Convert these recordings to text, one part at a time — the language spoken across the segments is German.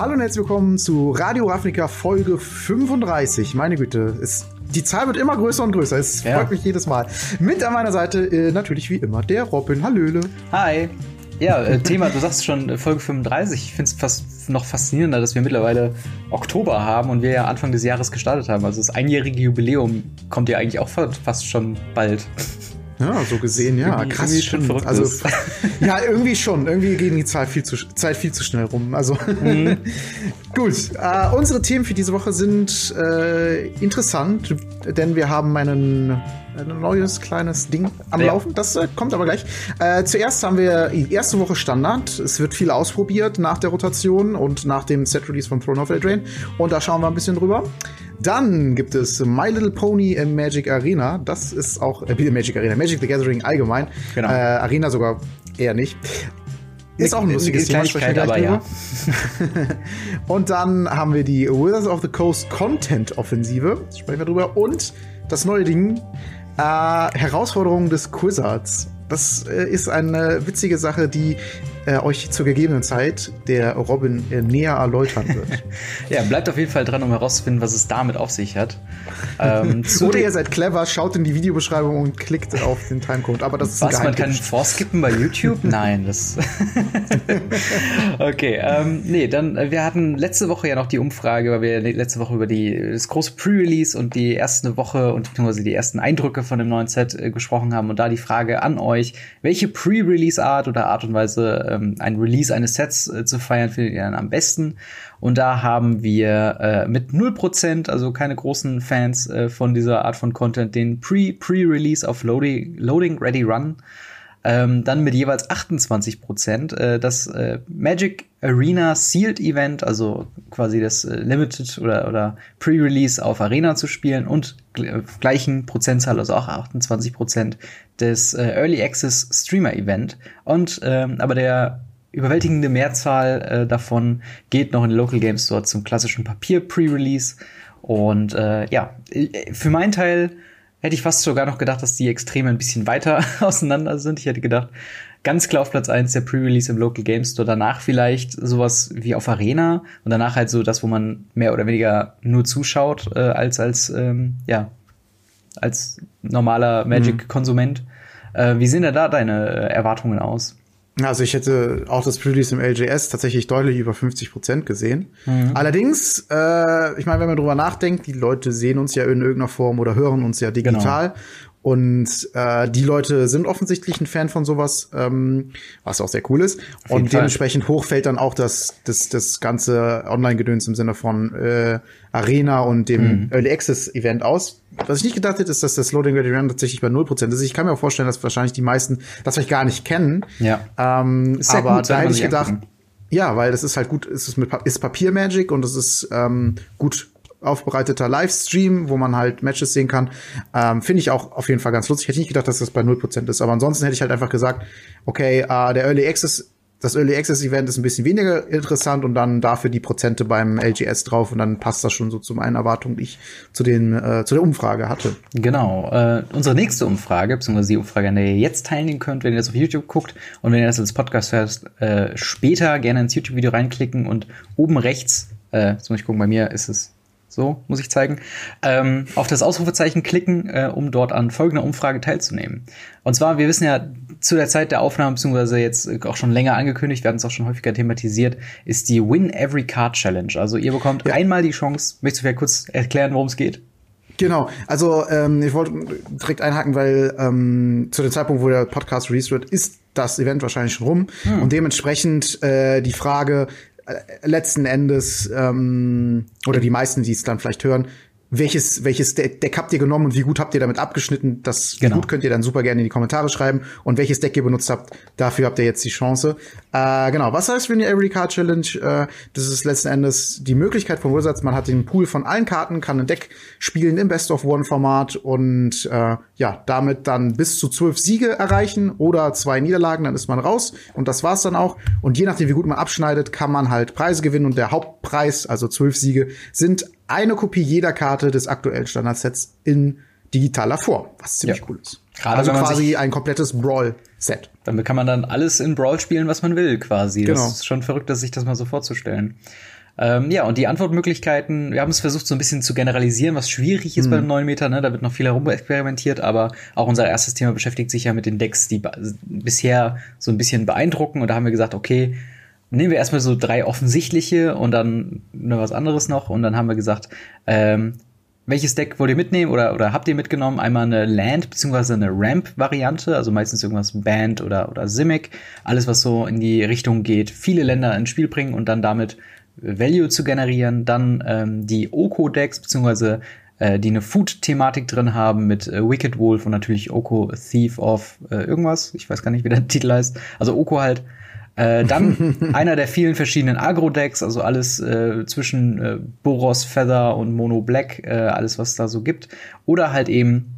Hallo und herzlich willkommen zu Radio Ravnica Folge 35. Meine Güte, es, die Zahl wird immer größer und größer. Es Ja. freut mich jedes Mal. Mit an meiner Seite äh, natürlich wie immer der Robin. Hallöle. Hi. Ja, äh, Thema, du sagst schon äh, Folge 35. Ich finde es fast noch faszinierender, dass wir mittlerweile Oktober haben und wir ja Anfang des Jahres gestartet haben. Also das einjährige Jubiläum kommt ja eigentlich auch fa- fast schon bald. Ja, so gesehen, ja. Irgendwie- Krass, irgendwie schon verrückt Also, ist. ja, irgendwie schon. Irgendwie geht die Zeit viel zu, Zeit viel zu schnell rum. Also, Mhm. gut. Äh, unsere Themen für diese Woche sind äh, interessant, denn wir haben einen, ein neues kleines Ding am. Laufen. Das äh, kommt aber gleich. Äh, zuerst haben wir die erste Woche Standard. Es wird viel ausprobiert nach der Rotation und nach dem Set-Release von Throne of Eldraine. Und da schauen wir ein bisschen drüber. Dann gibt es My Little Pony im Magic Arena. Das ist auch äh, Magic Arena, Magic the Gathering allgemein. Genau. Äh, Arena sogar eher nicht. Ist auch ein lustiges Thema, aber ja. Und dann haben wir die Wizards of the Coast Content Offensive. Sprechen wir drüber. Und das neue Ding, äh, Herausforderung des Quizzards. Das äh, ist eine witzige Sache, die äh, euch zur gegebenen Zeit der Robin äh, näher erläutern wird. ja, bleibt auf jeden Fall dran, um herauszufinden, was es damit auf sich hat. Ähm, Oder ihr seid clever, schaut in die Videobeschreibung und klickt auf den Timecode. Aber das ist Was, man kann vorskippen bei YouTube? Nein, das. okay, ähm, nee, dann, äh, wir hatten letzte Woche ja noch die Umfrage, weil wir letzte Woche über die, das große Pre-Release und die erste Woche und beziehungsweise die ersten Eindrücke von dem neuen Set äh, gesprochen haben und da die Frage an euch, welche Pre-Release-Art oder Art und Weise, ähm, ein Release eines Sets äh, zu feiern, findet ihr dann am besten? Und da haben wir äh, mit 0%, also keine großen Fans äh, von dieser Art von Content, den Pre-Pre-Release auf Loading, Loading Ready Run. Ähm, dann mit jeweils 28 Prozent äh, das äh, Magic Arena Sealed Event, also quasi das äh, Limited oder, oder Pre-Release auf Arena zu spielen und gl äh, gleichen Prozentzahl, also auch 28 Prozent des äh, Early Access Streamer Event. Und ähm, aber der überwältigende Mehrzahl äh, davon geht noch in Local Game Store zum klassischen Papier Pre-Release. Und ja, für meinen Teil hätte ich fast sogar noch gedacht, dass die Extreme ein bisschen weiter auseinander sind. Ich hätte gedacht, ganz klar auf Platz eins der Pre-Release im Local Game Store, danach vielleicht sowas wie auf Arena und danach halt so das, wo man mehr oder weniger nur zuschaut, äh, als als ähm, ja als normaler Magic-Konsument. Äh, wie sehen da deine Erwartungen aus? Also ich hätte auch das Pre-Release im LJS tatsächlich deutlich über 50 Prozent gesehen. Allerdings, äh, ich meine, wenn man drüber nachdenkt, die Leute sehen uns ja in irgendeiner Form oder hören uns ja digital. Und äh, die Leute sind offensichtlich ein Fan von sowas, ähm, was auch sehr cool ist. Und Fall. dementsprechend hoch fällt dann auch das, das, das ganze Online-Gedöns im Sinne von äh, Arena und dem Mhm. Early Access-Event aus. Was ich nicht gedacht hätte, ist, dass das Loading Ready Run tatsächlich bei 0% ist. Ich kann mir auch vorstellen, dass wahrscheinlich die meisten das vielleicht gar nicht kennen. Ja. Ähm, aber gut, da hätte ich gedacht, angucken. ja, weil das ist halt gut, es ist mit Pa- ist Papier-Magic und es ist ähm, gut aufbereiteter Livestream, wo man halt Matches sehen kann. Ähm, Finde ich auch auf jeden Fall ganz lustig. Hätte ich nicht gedacht, dass das bei 0% ist. Aber ansonsten hätte ich halt einfach gesagt, okay, äh, der Early Access, das Early Access Event ist ein bisschen weniger interessant und dann dafür die Prozente beim LGS drauf und dann passt das schon so zu meinen Erwartungen, die ich zu den, äh, zu der Umfrage hatte. Genau. Äh, unsere nächste Umfrage, beziehungsweise die Umfrage, an der ihr jetzt teilnehmen könnt, wenn ihr das auf YouTube guckt und wenn ihr das als Podcast hört, äh, später gerne ins YouTube-Video reinklicken und oben rechts, äh, jetzt muss ich gucken, bei mir ist es so, muss ich zeigen, ähm, auf das Ausrufezeichen klicken, äh, um dort an folgender Umfrage teilzunehmen. Und zwar, wir wissen ja, zu der Zeit der Aufnahme, beziehungsweise jetzt äh, auch schon länger angekündigt, wir hatten es auch schon häufiger thematisiert, ist die Win Every Card Challenge. Also ihr bekommt einmal die Chance, möchtest du vielleicht kurz erklären, worum es geht? Genau, also ähm, ich wollte direkt einhaken, weil ähm, zu dem Zeitpunkt, wo der Podcast released wird, ist das Event wahrscheinlich schon rum und dementsprechend äh, die Frage letzten Endes ähm, oder die meisten, die es dann vielleicht hören, welches, welches De- Deck habt ihr genommen und wie gut habt ihr damit abgeschnitten? Das Genau. gut könnt ihr dann super gerne in die Kommentare schreiben. Und welches Deck ihr benutzt habt, dafür habt ihr jetzt die Chance. Äh, genau, was heißt Win Every Card Challenge? Äh, das ist letzten Endes die Möglichkeit von Wizards, man hat den Pool von allen Karten, kann ein Deck spielen im Best of One Format und äh, ja, damit dann bis zu zwölf Siege erreichen oder zwei Niederlagen, dann ist man raus und das war's dann auch. Und je nachdem, wie gut man abschneidet, kann man halt Preise gewinnen und der Hauptpreis, also zwölf Siege, sind eine Kopie jeder Karte des aktuellen Standardsets in digitaler Form, was ziemlich Ja. cool ist. Gerade also quasi ein komplettes Brawl-Set. Damit kann man dann alles in Brawl spielen, was man will, quasi. Genau. Das ist schon verrückt, dass sich das mal so vorzustellen. Ähm, ja, und die Antwortmöglichkeiten, wir haben es versucht so ein bisschen zu generalisieren, was schwierig ist mhm. beim 9 Meter, ne? da wird noch viel herumexperimentiert, aber auch unser erstes Thema beschäftigt sich ja mit den Decks, die bisher so ein bisschen beeindrucken und da haben wir gesagt, okay, nehmen wir erstmal so drei offensichtliche und dann nur was anderes noch und dann haben wir gesagt, ähm, welches Deck wollt ihr mitnehmen oder, oder habt ihr mitgenommen? Einmal eine Land- bzw. eine Ramp-Variante, also meistens irgendwas Band oder, oder Simic. Alles, was so in die Richtung geht, viele Länder ins Spiel bringen und dann damit Value zu generieren. Dann ähm, die Oko-Decks, beziehungsweise äh, die eine Food-Thematik drin haben mit äh, Wicked Wolf und natürlich Oko Thief of äh, irgendwas. Ich weiß gar nicht, wie der Titel heißt. Also Oko halt. Äh, dann einer der vielen verschiedenen Agro-Decks, also alles äh, zwischen äh, Boros, Feather und Mono Black, äh, alles was da so gibt. Oder halt eben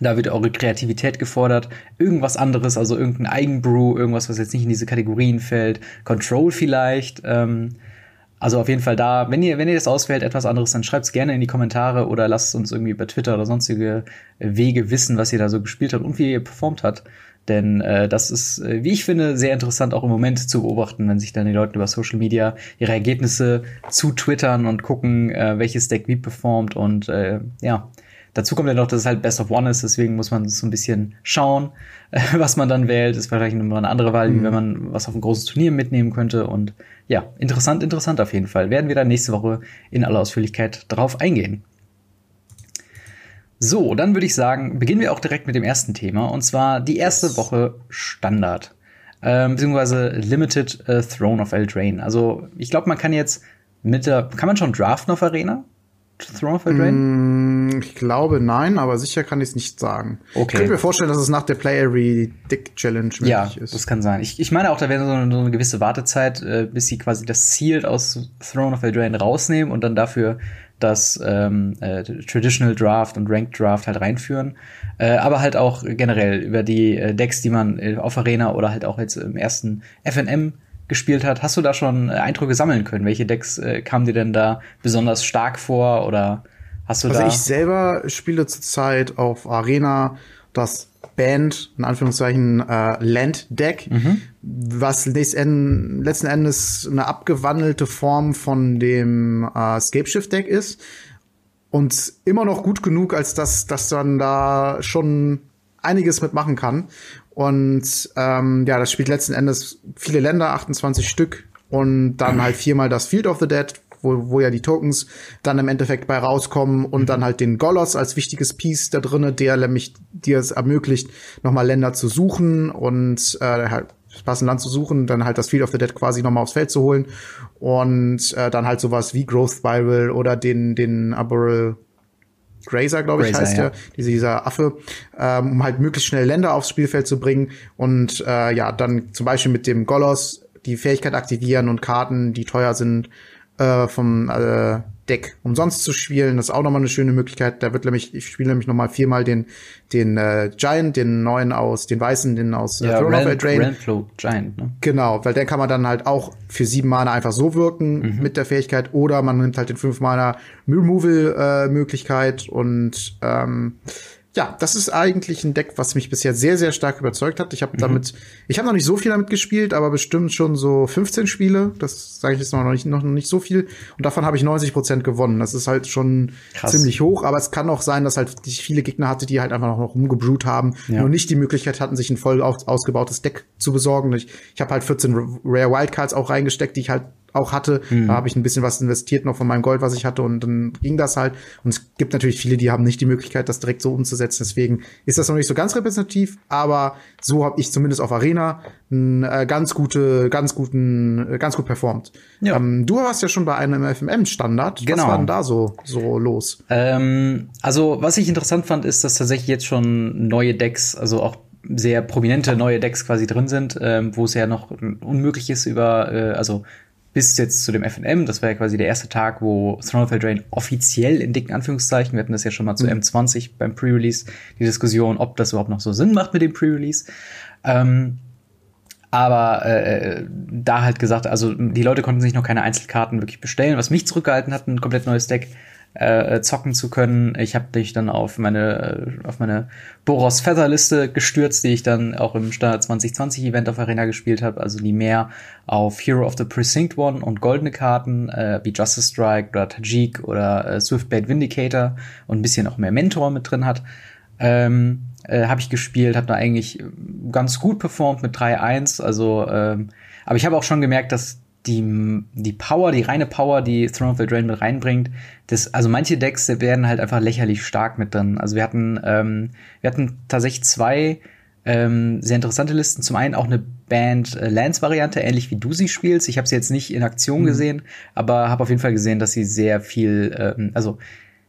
da wird eure Kreativität gefordert. Irgendwas anderes, also irgendein Eigenbrew, irgendwas, was jetzt nicht in diese Kategorien fällt. Control vielleicht. Ähm, also auf jeden Fall da, wenn ihr, wenn ihr das auswählt, etwas anderes, dann schreibt es gerne in die Kommentare oder lasst uns irgendwie über Twitter oder sonstige Wege wissen, was ihr da so gespielt habt und wie ihr performt habt. Denn äh, das ist, äh, wie ich finde, sehr interessant auch im Moment zu beobachten, wenn sich dann die Leute über Social Media ihre Ergebnisse zu twittern und gucken, äh, welches Deck wie performt. Und äh, ja, dazu kommt ja noch, dass es halt Best of One ist, deswegen muss man so ein bisschen schauen, äh, was man dann wählt. Ist wahrscheinlich immer eine andere Wahl, mhm. wie wenn man was auf ein großes Turnier mitnehmen könnte. Und ja, interessant, interessant auf jeden Fall. Werden wir dann nächste Woche in aller Ausführlichkeit drauf eingehen. So, dann würde ich sagen, beginnen wir auch direkt mit dem ersten Thema, und zwar die erste Woche Standard. Ähm, beziehungsweise Limited äh, Throne of Eldraine. Also, ich glaube, man kann jetzt mit der, kann man schon draften auf Arena? Throne of Eldraine? Mm, ich glaube nein, aber sicher kann ich es nicht sagen. Okay. Ich könnte mir vorstellen, dass es nach der Play Every Dick Challenge möglich ja, ist. das kann sein. Ich, ich meine auch, da wäre so, eine, so eine gewisse Wartezeit, äh, bis sie quasi das Ziel aus Throne of Eldraine rausnehmen und dann dafür das ähm, äh, Traditional Draft und Ranked Draft halt reinführen. Äh, aber halt auch generell über die äh, Decks, die man äh, auf Arena oder halt auch jetzt im ersten FNM gespielt hat. Hast du da schon äh, Eindrücke sammeln können? Welche Decks äh, kamen dir denn da besonders stark vor oder hast du also da? Also ich selber spiele zurzeit auf Arena das Band, in Anführungszeichen, äh, Land Deck, mhm. was letzten Endes eine abgewandelte Form von dem äh, Scape Shift Deck ist. Und immer noch gut genug, als dass, dass man da schon einiges mitmachen kann. Und ähm, ja, das spielt letzten Endes viele Länder, 28 Stück. Und dann halt viermal das Field of the Dead, wo, wo ja die Tokens dann im Endeffekt bei rauskommen und mhm. dann halt den Golos als wichtiges Piece da drinnen, der nämlich dir es ermöglicht, nochmal Länder zu suchen und äh, halt das passende Land zu suchen, dann halt das Field of the Dead quasi nochmal aufs Feld zu holen und äh, dann halt sowas wie Growth Spiral oder den den Arboreal Grazer, glaube ich, Grazer, heißt ja. der, dieser, dieser Affe, ähm, um halt möglichst schnell Länder aufs Spielfeld zu bringen und äh, ja, dann zum Beispiel mit dem Golos die Fähigkeit aktivieren und Karten, die teuer sind, äh, vom äh, Deck umsonst zu spielen. Das ist auch nochmal eine schöne Möglichkeit. Da wird nämlich, ich spiele nämlich nochmal viermal den, den äh, Giant, den neuen aus, den weißen, den aus äh, ja, Throne Ren, of Eldraine. Renflow Giant, ne? Genau, weil der kann man dann halt auch für sieben Mana einfach so wirken mhm. mit der Fähigkeit oder man nimmt halt den fünf Mana Removal äh, Möglichkeit und ähm, ja, das ist eigentlich ein Deck, was mich bisher sehr, sehr stark überzeugt hat. Ich habe mhm. damit, ich habe noch nicht so viel damit gespielt, aber bestimmt schon so 15 Spiele. Das sage ich jetzt noch nicht, noch nicht so viel. Und davon habe ich 90 Prozent gewonnen. Das ist halt schon Krass. ziemlich hoch, aber es kann auch sein, dass halt ich viele Gegner hatte, die halt einfach noch rumgebrut haben, ja. nur nicht die Möglichkeit hatten, sich ein voll ausgebautes Deck zu besorgen. Ich, ich habe halt 14 Rare Wildcards auch reingesteckt, die ich halt auch hatte. Mhm. Da habe ich ein bisschen was investiert noch von meinem Gold, was ich hatte und dann ging das halt. Und es gibt natürlich viele, die haben nicht die Möglichkeit, das direkt so umzusetzen. Deswegen ist das noch nicht so ganz repräsentativ, aber so habe ich zumindest auf Arena äh, ganz gute, ganz guten, äh, ganz gut performt. Ja. Ähm, du warst ja schon bei einem FMM-Standard. Genau. Was war denn da so, so los? Ähm, also, was ich interessant fand, ist, dass tatsächlich jetzt schon neue Decks, also auch sehr prominente neue Decks quasi drin sind, ähm, wo es ja noch unmöglich ist über, äh, also bis jetzt zu dem FNM. Das war ja quasi der erste Tag, wo Throne of Eldraine offiziell in dicken Anführungszeichen, wir hatten das ja schon mal zu mhm. M20 beim Pre-Release, die Diskussion, ob das überhaupt noch so Sinn macht mit dem Pre-Release. Ähm, aber äh, da halt gesagt, also die Leute konnten sich noch keine Einzelkarten wirklich bestellen. Was mich zurückgehalten hat, ein komplett neues Deck äh, zocken zu können. Ich habe mich dann auf meine auf meine Boros Feather Liste gestürzt, die ich dann auch im Standard 2020 Event auf Arena gespielt habe, also die mehr auf Hero of the Precinct One und goldene Karten äh, wie Justice Strike oder Tajik oder äh, Swiftblade Vindicator und ein bisschen auch mehr Mentor mit drin hat. Ähm, äh, habe ich gespielt, habe da eigentlich ganz gut performt mit 3-1. Also, ähm, aber ich habe auch schon gemerkt, dass die, die Power, die reine Power, die Throne of the Drain mit reinbringt, das, also manche Decks werden halt einfach lächerlich stark mit drin. Also wir hatten, ähm, wir hatten tatsächlich zwei ähm, sehr interessante Listen. Zum einen auch eine Band äh, Lance-Variante, ähnlich wie du sie spielst. Ich habe sie jetzt nicht in Aktion mhm. gesehen, aber habe auf jeden Fall gesehen, dass sie sehr viel, ähm, also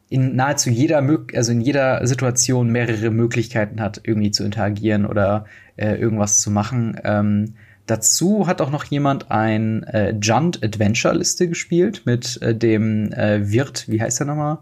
in nahezu jeder, also in jeder Situation mehrere Möglichkeiten hat, irgendwie zu interagieren oder äh, irgendwas zu machen. Ähm, dazu hat auch noch jemand ein äh, Junt Adventure Liste gespielt mit äh, dem äh, Wirt, wie heißt der nochmal?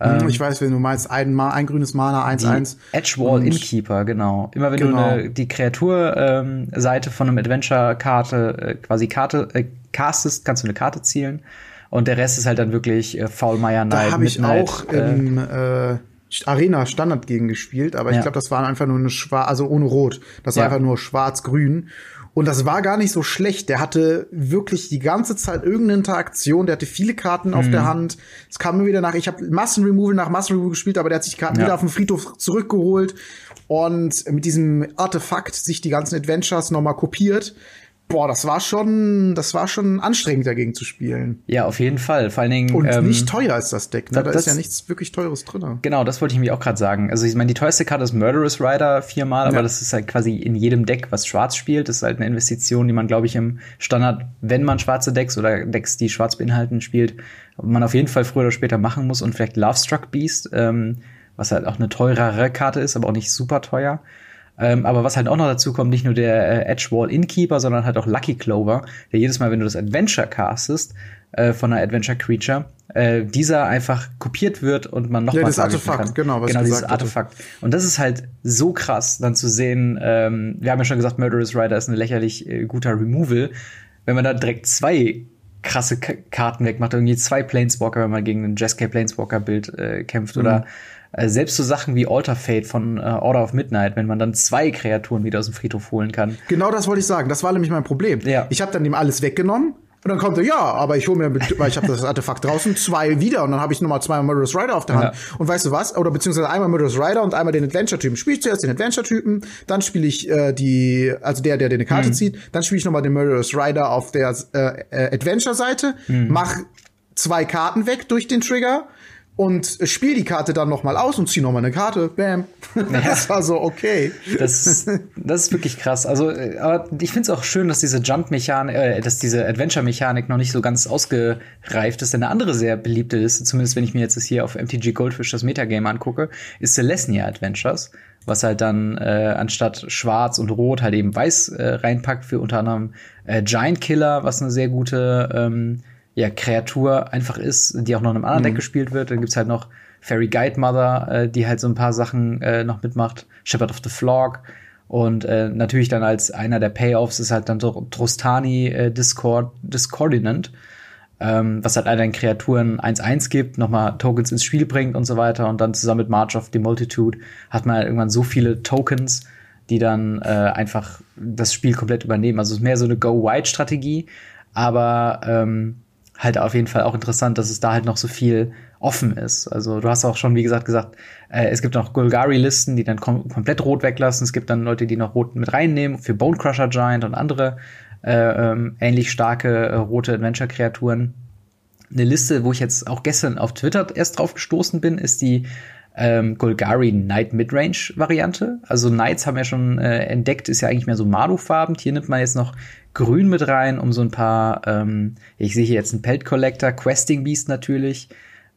Hm, ähm, ich weiß, wenn du meinst, ein, ein grünes Mana, 1-1. Edgewall Innkeeper, genau. Immer wenn genau. du eine, die Kreaturseite ähm, von einem Adventure-Karte, äh, quasi Karte, äh, castest, kannst du eine Karte zielen. Und der Rest ist halt dann wirklich äh, Faulmeier Knight. Da habe ich auch äh, im äh, Arena Standard gegen gespielt, aber ja. ich glaube, das war einfach nur eine schwarz, also ohne Rot. Das war ja. einfach nur schwarz-grün. Und das war gar nicht so schlecht. Der hatte wirklich die ganze Zeit irgendeine Interaktion. Der hatte viele Karten mhm. auf der mhm. Hand. Es kam mir wieder nach. Ich habe Massenremoval nach Massenremoval gespielt, aber der hat sich die Karten ja. wieder auf den Friedhof zurückgeholt und mit diesem Artefakt sich die ganzen Adventures nochmal kopiert boah, das war schon, das war schon anstrengend dagegen zu spielen. Ja, auf jeden Fall. Vor allen Dingen und ähm, nicht teuer ist das Deck. Ne? Da, da ist ja nichts wirklich teures drin. Genau, das wollte ich mir auch gerade sagen. Also ich meine, die teuerste Karte ist Murderous Rider viermal, ja. aber das ist halt quasi in jedem Deck, was Schwarz spielt. Das ist halt eine Investition, die man, glaube ich, im Standard, wenn man schwarze Decks oder Decks, die Schwarz beinhalten, spielt, man auf jeden Fall früher oder später machen muss und vielleicht Lovestruck Beast, ähm, was halt auch eine teurere Karte ist, aber auch nicht super teuer. Ähm, aber was halt auch noch dazu kommt, nicht nur der äh, Edgewall Innkeeper, sondern halt auch Lucky Clover, der jedes Mal, wenn du das Adventure castest, äh, von einer Adventure Creature, äh, dieser einfach kopiert wird und man noch ja, das Artefakt, kann. genau, was genau dieses Artefakt. Hatte. Und das ist halt so krass, dann zu sehen. Ähm, wir haben ja schon gesagt, Murderous Rider ist ein lächerlich äh, guter Removal. Wenn man da direkt zwei krasse K Karten wegmacht, irgendwie zwei Planeswalker, wenn man gegen ein Jeskai Planeswalker Bild äh, kämpft mhm. oder äh, selbst so Sachen wie Alter Fate von äh, Order of Midnight, wenn man dann zwei Kreaturen wieder aus dem Friedhof holen kann. Genau das wollte ich sagen. Das war nämlich mein Problem. Ja. Ich habe dann ihm alles weggenommen. Und dann kommt er, ja, aber ich hole mir, weil ich habe das Artefakt draußen, zwei wieder und dann habe ich nochmal zwei Murderous Rider auf der Hand. Ja. Und weißt du was? Oder beziehungsweise einmal Murderous Rider und einmal den Adventure-Typen. Spiele ich zuerst den Adventure-Typen, dann spiele ich äh, die, also der, der dir eine Karte mhm. zieht, dann spiele ich nochmal den Murderous Rider auf der äh, äh, Adventure-Seite, mhm. mach zwei Karten weg durch den Trigger und spiel die Karte dann noch mal aus und zieh noch mal eine Karte. Bam. Ja. Das war so okay. Das, das ist wirklich krass. Also, äh, aber ich finde es auch schön, dass diese Jump-Mechanik, äh, dass diese Adventure-Mechanik noch nicht so ganz ausgereift ist. Denn eine andere sehr beliebte Liste, zumindest wenn ich mir jetzt das hier auf MTG Goldfish das Metagame angucke, ist Celestia Adventures, was halt dann äh, anstatt Schwarz und Rot halt eben Weiß äh, reinpackt für unter anderem äh, Giant Killer, was eine sehr gute ähm, ja, Kreatur einfach ist, die auch noch in einem anderen mhm. Deck gespielt wird. Dann gibt's halt noch Fairy Guide Mother, äh, die halt so ein paar Sachen äh, noch mitmacht. Shepherd of the Flock. Und äh, natürlich dann als einer der Payoffs ist halt dann Trostani äh, Discord, Discordinant, ähm, was halt all deinen Kreaturen 1-1 gibt, nochmal Tokens ins Spiel bringt und so weiter. Und dann zusammen mit March of the Multitude hat man halt irgendwann so viele Tokens, die dann äh, einfach das Spiel komplett übernehmen. Also es ist mehr so eine Go-Wide-Strategie, aber ähm, halt auf jeden Fall auch interessant, dass es da halt noch so viel offen ist. Also du hast auch schon, wie gesagt, gesagt, äh, es gibt noch Golgari-Listen, die dann kom komplett rot weglassen. Es gibt dann Leute, die noch rot mit reinnehmen für Bone Crusher Giant und andere äh, ähm, ähnlich starke äh, rote Adventure-Kreaturen. Eine Liste, wo ich jetzt auch gestern auf Twitter erst drauf gestoßen bin, ist die ähm, Golgari Knight Midrange Variante. Also Knights haben wir schon äh, entdeckt, ist ja eigentlich mehr so Mardu-farben. Hier nimmt man jetzt noch Grün mit rein, um so ein paar, ähm, ich sehe hier jetzt einen Pelt Collector, Questing Beast natürlich,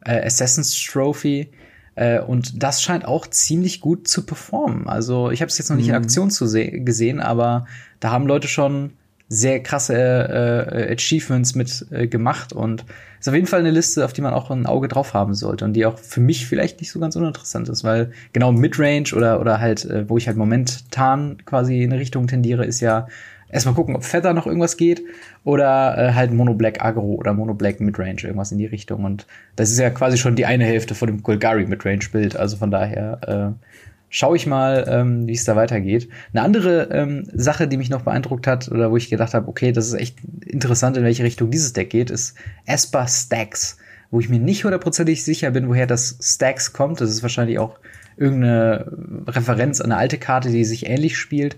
äh, Assassin's Trophy. Äh, und das scheint auch ziemlich gut zu performen. Also ich habe es jetzt noch nicht mhm. in Aktion zu gesehen, aber da haben Leute schon sehr krasse äh, Achievements mit äh, gemacht und ist auf jeden Fall eine Liste, auf die man auch ein Auge drauf haben sollte und die auch für mich vielleicht nicht so ganz uninteressant ist, weil genau Midrange oder oder halt, äh, wo ich halt momentan quasi in eine Richtung tendiere, ist ja erstmal gucken, ob Feather noch irgendwas geht oder äh, halt Mono Black Agro oder Mono Black Midrange, irgendwas in die Richtung. Und das ist ja quasi schon die eine Hälfte von dem Golgari Midrange Bild. Also von daher äh, schaue ich mal, ähm, wie es da weitergeht. Eine andere ähm, Sache, die mich noch beeindruckt hat oder wo ich gedacht habe, okay, das ist echt interessant, in welche Richtung dieses Deck geht, ist Esper Stacks, wo ich mir nicht hundertprozentig sicher bin, woher das Stacks kommt. Das ist wahrscheinlich auch irgendeine Referenz an eine alte Karte, die sich ähnlich spielt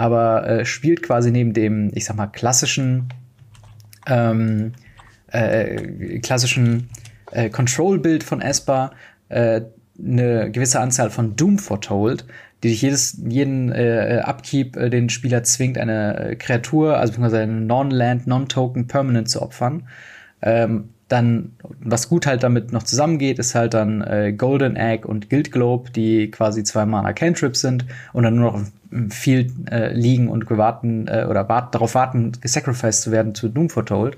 aber äh, spielt quasi neben dem, ich sag mal, klassischen, ähm, äh, klassischen äh, Control-Bild von Esper äh, eine gewisse Anzahl von Doom Foretold, die dich jedes, jeden äh, Upkeep äh, den Spieler zwingt, eine Kreatur, also beziehungsweise eine Non-Land, Non-Token Permanent zu opfern. Ähm, dann, was gut halt damit noch zusammengeht, ist halt dann äh, Golden Egg und Guild Globe, die quasi zwei Mana Cantrips sind und dann nur noch viel äh, liegen und gewarten äh, oder wart, darauf warten, gesacrificed zu werden zu Doom Foretold.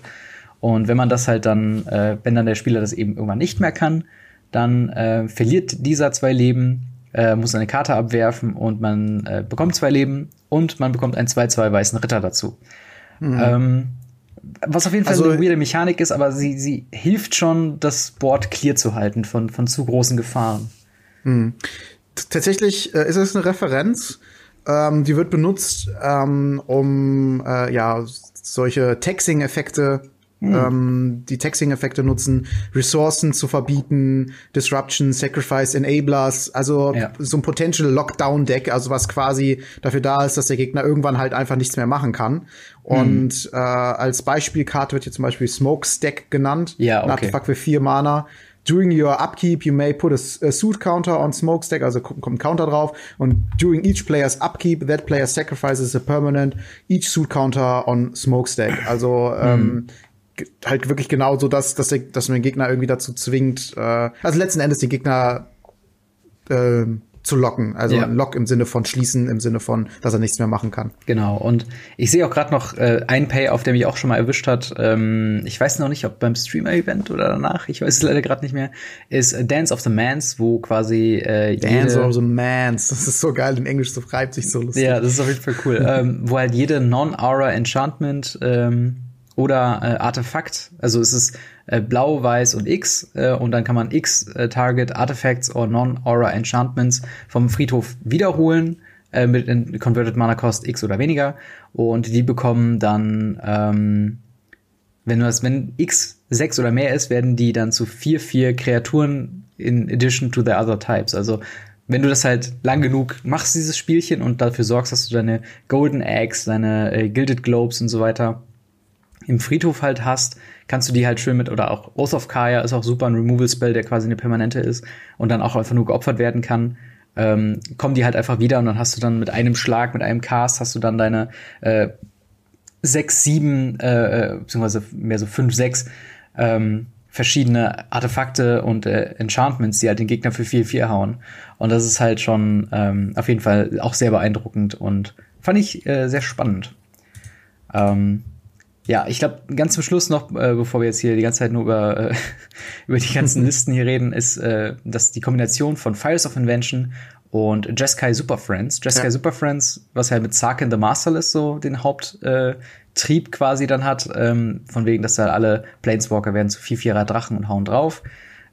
Und wenn man das halt dann, äh, wenn dann der Spieler das eben irgendwann nicht mehr kann, dann äh, verliert dieser zwei Leben, äh, muss eine Karte abwerfen und man äh, bekommt zwei Leben und man bekommt einen 2-2 weißen Ritter dazu. Mhm. Ähm, was auf jeden Fall also, eine weirde Mechanik ist, aber sie, sie hilft schon, das Board clear zu halten von, von zu großen Gefahren. Mh. Tatsächlich äh, ist es eine Referenz ähm, die wird benutzt, ähm, um äh, ja solche Taxing-Effekte hm. ähm, die Taxing-Effekte nutzen, Ressourcen zu verbieten, Disruption, Sacrifice, Enablers, also ja. so ein Potential Lockdown-Deck, also was quasi dafür da ist, dass der Gegner irgendwann halt einfach nichts mehr machen kann. Und hm. äh, als Beispielkarte wird hier zum Beispiel Smoke Stack genannt. Ja, okay. Ein Artefakt für vier Mana. During your upkeep, you may put a, a suit counter on smokestack, also kommt ein Counter drauf. Und during each player's upkeep, that player sacrifices a permanent each suit counter on smokestack. Also ähm, hm. Halt wirklich genau so, dass, dass, der, dass man den Gegner irgendwie dazu zwingt, äh, also letzten Endes den Gegner äh, zu locken. Also ja. Lock im Sinne von schließen, im Sinne von, dass er nichts mehr machen kann. Genau. Und ich sehe auch gerade noch äh, ein Pay, auf der mich auch schon mal erwischt hat. Ähm, ich weiß noch nicht, ob beim Streamer-Event oder danach, ich weiß es leider gerade nicht mehr, ist Dance of the Mans, wo quasi äh, Dance of the Mans, das ist so geil, in Englisch so schreibt sich so lustig. Ja, das ist auf jeden Fall cool. ähm, wo halt jede Non-Aura Enchantment ähm, oder äh, Artefakt, also es ist äh, Blau, Weiß und X äh, und dann kann man X äh, Target Artifacts or Non-Aura Enchantments vom Friedhof wiederholen äh, mit Converted Mana Cost X oder weniger und die bekommen dann ähm, wenn du das, wenn X 6 oder mehr ist, werden die dann zu 4, 4 Kreaturen in addition to the other types. Also wenn du das halt lang genug machst, dieses Spielchen, und dafür sorgst, dass du deine Golden Eggs, deine äh, Gilded Globes und so weiter im Friedhof halt hast, kannst du die halt schön mit, oder auch Oath of Kaya ist auch super ein Removal-Spell, der quasi eine permanente ist und dann auch einfach nur geopfert werden kann. Ähm, kommen die halt einfach wieder und dann hast du dann mit einem Schlag, mit einem Cast, hast du dann deine äh, sechs, sieben, äh, äh beziehungsweise mehr so fünf, sechs ähm, verschiedene Artefakte und äh, Enchantments, die halt den Gegner für 4-4 hauen. Und das ist halt schon ähm, auf jeden Fall auch sehr beeindruckend und fand ich äh, sehr spannend. Ähm, ja, ich glaube, ganz zum Schluss noch, äh, bevor wir jetzt hier die ganze Zeit nur über, äh, über die ganzen Listen hier reden, ist, äh, dass die Kombination von Fires of Invention und Jeskai Super Friends. Jeskai ja. Super Friends, was halt mit Sarkin the Masterless so den Haupttrieb äh, quasi dann hat, ähm, von wegen, dass da alle Planeswalker werden zu vier Vierer Drachen und hauen drauf.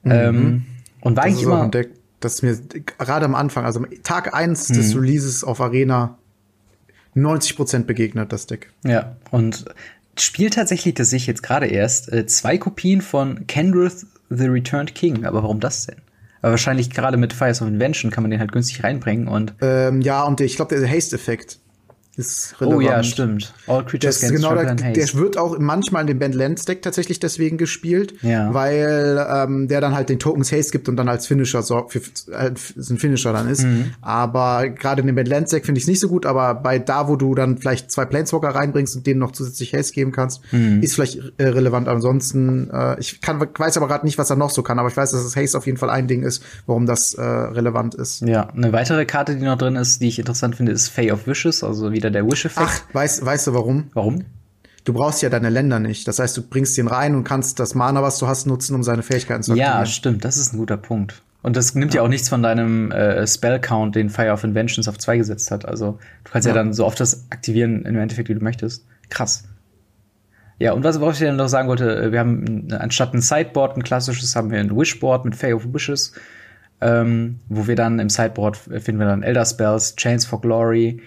Mhm. Ähm, und war das eigentlich immer. Deck, das mir gerade am Anfang, also Tag eins mhm. des Releases auf Arena 90% begegnet, das Deck. Ja, und spielt tatsächlich, das sehe ich jetzt gerade erst, äh, zwei Kopien von Kenrith the Returned King. Aber warum das denn? Aber wahrscheinlich gerade mit Fires of Invention kann man den halt günstig reinbringen und. Ähm, ja, und ich glaube, der Haste-Effekt ist relevant. Oh ja, stimmt. All Creatures das, genau, der, der wird auch manchmal in dem Bandlands Deck tatsächlich deswegen gespielt, ja. weil ähm, der dann halt den Tokens Haste gibt und dann als Finisher sorgt, für, äh, ein Finisher dann ist. Mhm. Aber gerade in dem Bandlands Deck finde ich es nicht so gut, aber bei da, wo du dann vielleicht zwei Planeswalker reinbringst und denen noch zusätzlich Haste geben kannst, mhm. ist vielleicht äh, relevant. Ansonsten, äh, ich kann, weiß aber gerade nicht, was er noch so kann, aber ich weiß, dass das Haste auf jeden Fall ein Ding ist, warum das äh, relevant ist. Ja, eine weitere Karte, die noch drin ist, die ich interessant finde, ist Fay of Wishes, also wieder der Wish-Effekt. Ach, weißt, weißt du warum? Warum? Du brauchst ja deine Länder nicht. Das heißt, du bringst den rein und kannst das Mana, was du hast, nutzen, um seine Fähigkeiten zu aktivieren. Ja, stimmt. Das ist ein guter Punkt. Und das nimmt ja, ja auch nichts von deinem äh, Spell-Count, den Fire of Inventions auf zwei gesetzt hat. Also du kannst ja. ja dann so oft das aktivieren im Endeffekt, wie du möchtest. Krass. Ja, und was, was ich dann noch sagen wollte, äh, wir haben anstatt ein Sideboard, ein klassisches, haben wir ein Wishboard mit Fay of Wishes, ähm, wo wir dann im Sideboard finden wir dann Elder Spells, Chains for Glory,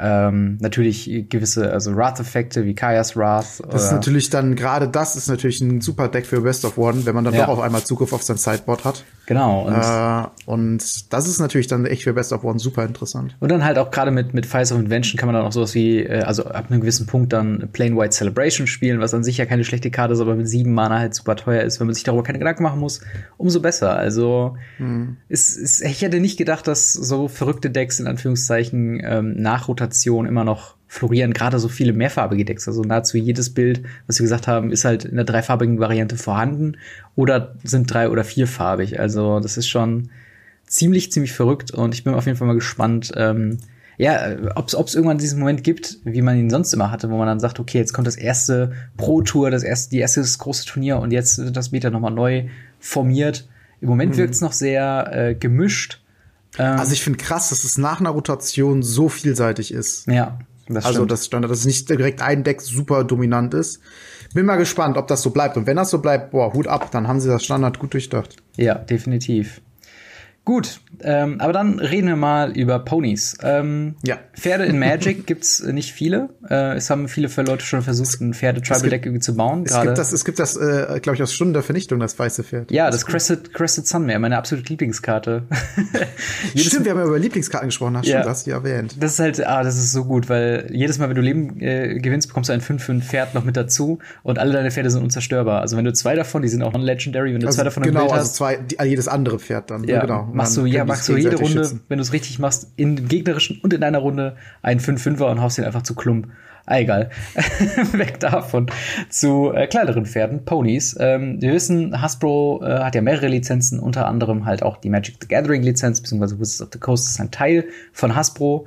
ähm, natürlich gewisse, also Wrath-Effekte wie Kaya's Wrath. Das ist natürlich dann, gerade das ist natürlich ein super Deck für Best of One, wenn man dann ja. doch auf einmal Zugriff auf sein Sideboard hat. Genau. Und, äh, und das ist natürlich dann echt für Best of One super interessant. Und dann halt auch gerade mit, mit Fires of Invention kann man dann auch sowas wie, äh, also ab einem gewissen Punkt dann Plain White Celebration spielen, was an sich ja keine schlechte Karte ist, aber mit sieben Mana halt super teuer ist. Wenn man sich darüber keine Gedanken machen muss, umso besser. Also hm. ist, ist, ich hätte nicht gedacht, dass so verrückte Decks in Anführungszeichen ähm, nach Rotation immer noch florieren, gerade so viele mehrfarbige Decks. Also nahezu jedes Bild, was wir gesagt haben, ist halt in der dreifarbigen Variante vorhanden oder sind drei- oder vierfarbig. Also das ist schon ziemlich, ziemlich verrückt und ich bin auf jeden Fall mal gespannt, ähm, ja, ob es irgendwann diesen Moment gibt, wie man ihn sonst immer hatte, wo man dann sagt, okay, jetzt kommt das erste Pro-Tour, das erste, die erste das große Turnier und jetzt wird das Meta nochmal neu formiert. Im Moment mhm. wirkt es noch sehr äh, gemischt. Ähm, also ich finde krass, dass es nach einer Rotation so vielseitig ist. Ja. Das also das Standard, dass es nicht direkt ein Deck super dominant ist. Bin mal gespannt, ob das so bleibt. Und wenn das so bleibt, boah, Hut ab, dann haben sie das Standard gut durchdacht. Ja, definitiv. Gut, ähm, aber dann reden wir mal über Ponys. Ähm, ja. Pferde in Magic gibt's nicht viele. Äh, es haben viele Leute schon versucht, ein Pferde-Tribal-Deck irgendwie zu bauen. Es gibt das, es gibt das äh, glaube ich, aus Stunden der Vernichtung, das weiße Pferd. Ja, das, das Crested, Crested Sunmare, meine absolute Lieblingskarte. stimmt, wir haben ja über Lieblingskarten gesprochen, hast ja. du hast die erwähnt. Das ist halt, ah, das ist so gut, weil jedes Mal, wenn du Leben äh, gewinnst, bekommst du ein 5 für ein Pferd noch mit dazu und alle deine Pferde sind unzerstörbar. Also wenn du zwei davon, die sind auch non-legendary, wenn du also zwei davon genau, also. Genau, also zwei, die, jedes andere Pferd dann. Ja, genau. Machst du, ja, machst du jede Runde, schützen. wenn du es richtig machst, in dem gegnerischen und in deiner Runde einen 5-5er und haust ihn einfach zu Klump. Ah, egal. Weg davon. Zu äh, kleineren Pferden, Ponys. Ähm, wir wissen, Hasbro äh, hat ja mehrere Lizenzen, unter anderem halt auch die Magic the Gathering Lizenz, beziehungsweise Wizards of the Coast ist ein Teil von Hasbro.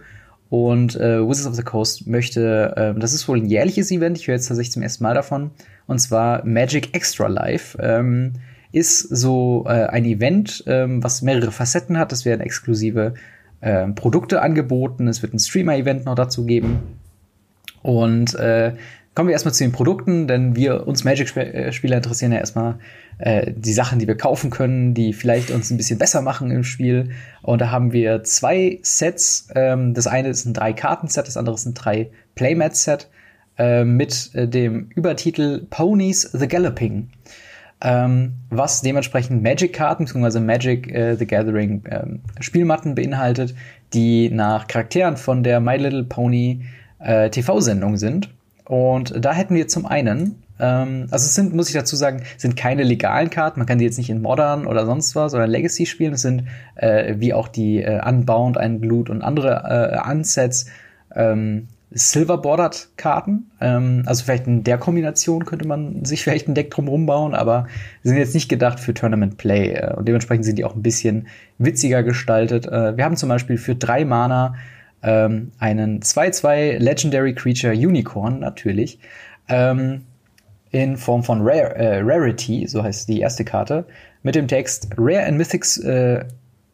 Und äh, Wizards of the Coast möchte, äh, das ist wohl ein jährliches Event, ich höre jetzt tatsächlich zum ersten Mal davon, und zwar Magic Extra Life. Ähm, ist so äh, ein Event, ähm, was mehrere Facetten hat. Es werden exklusive äh, Produkte angeboten. Es wird ein Streamer-Event noch dazu geben. Und äh, kommen wir erstmal zu den Produkten, denn wir uns Magic-Spieler interessieren ja erstmal äh, die Sachen, die wir kaufen können, die vielleicht uns ein bisschen besser machen im Spiel. Und da haben wir zwei Sets. Ähm, das eine ist ein Drei-Karten-Set, das andere ist ein Drei-Playmat-Set äh, mit äh, dem Übertitel Ponies the Galloping ähm, was dementsprechend Magic-Karten bzw. Magic äh, the Gathering ähm, Spielmatten beinhaltet, die nach Charakteren von der My Little Pony äh, TV-Sendung sind. Und da hätten wir zum einen, ähm, also es sind, muss ich dazu sagen, sind keine legalen Karten. Man kann die jetzt nicht in Modern oder sonst was oder Legacy spielen. Es sind äh, wie auch die äh, Unbound, Unglued und andere äh, Unsets ähm, Silver-Bordered Karten. Ähm, also vielleicht in der Kombination könnte man sich vielleicht ein Deck drumherum bauen, aber sind jetzt nicht gedacht für Tournament Play. Äh, und dementsprechend sind die auch ein bisschen witziger gestaltet. Äh, wir haben zum Beispiel für drei Mana ähm, einen 2-2 Legendary Creature Unicorn, natürlich. Ähm, in Form von Rare, äh, Rarity, so heißt die erste Karte, mit dem Text Rare and Mythics äh,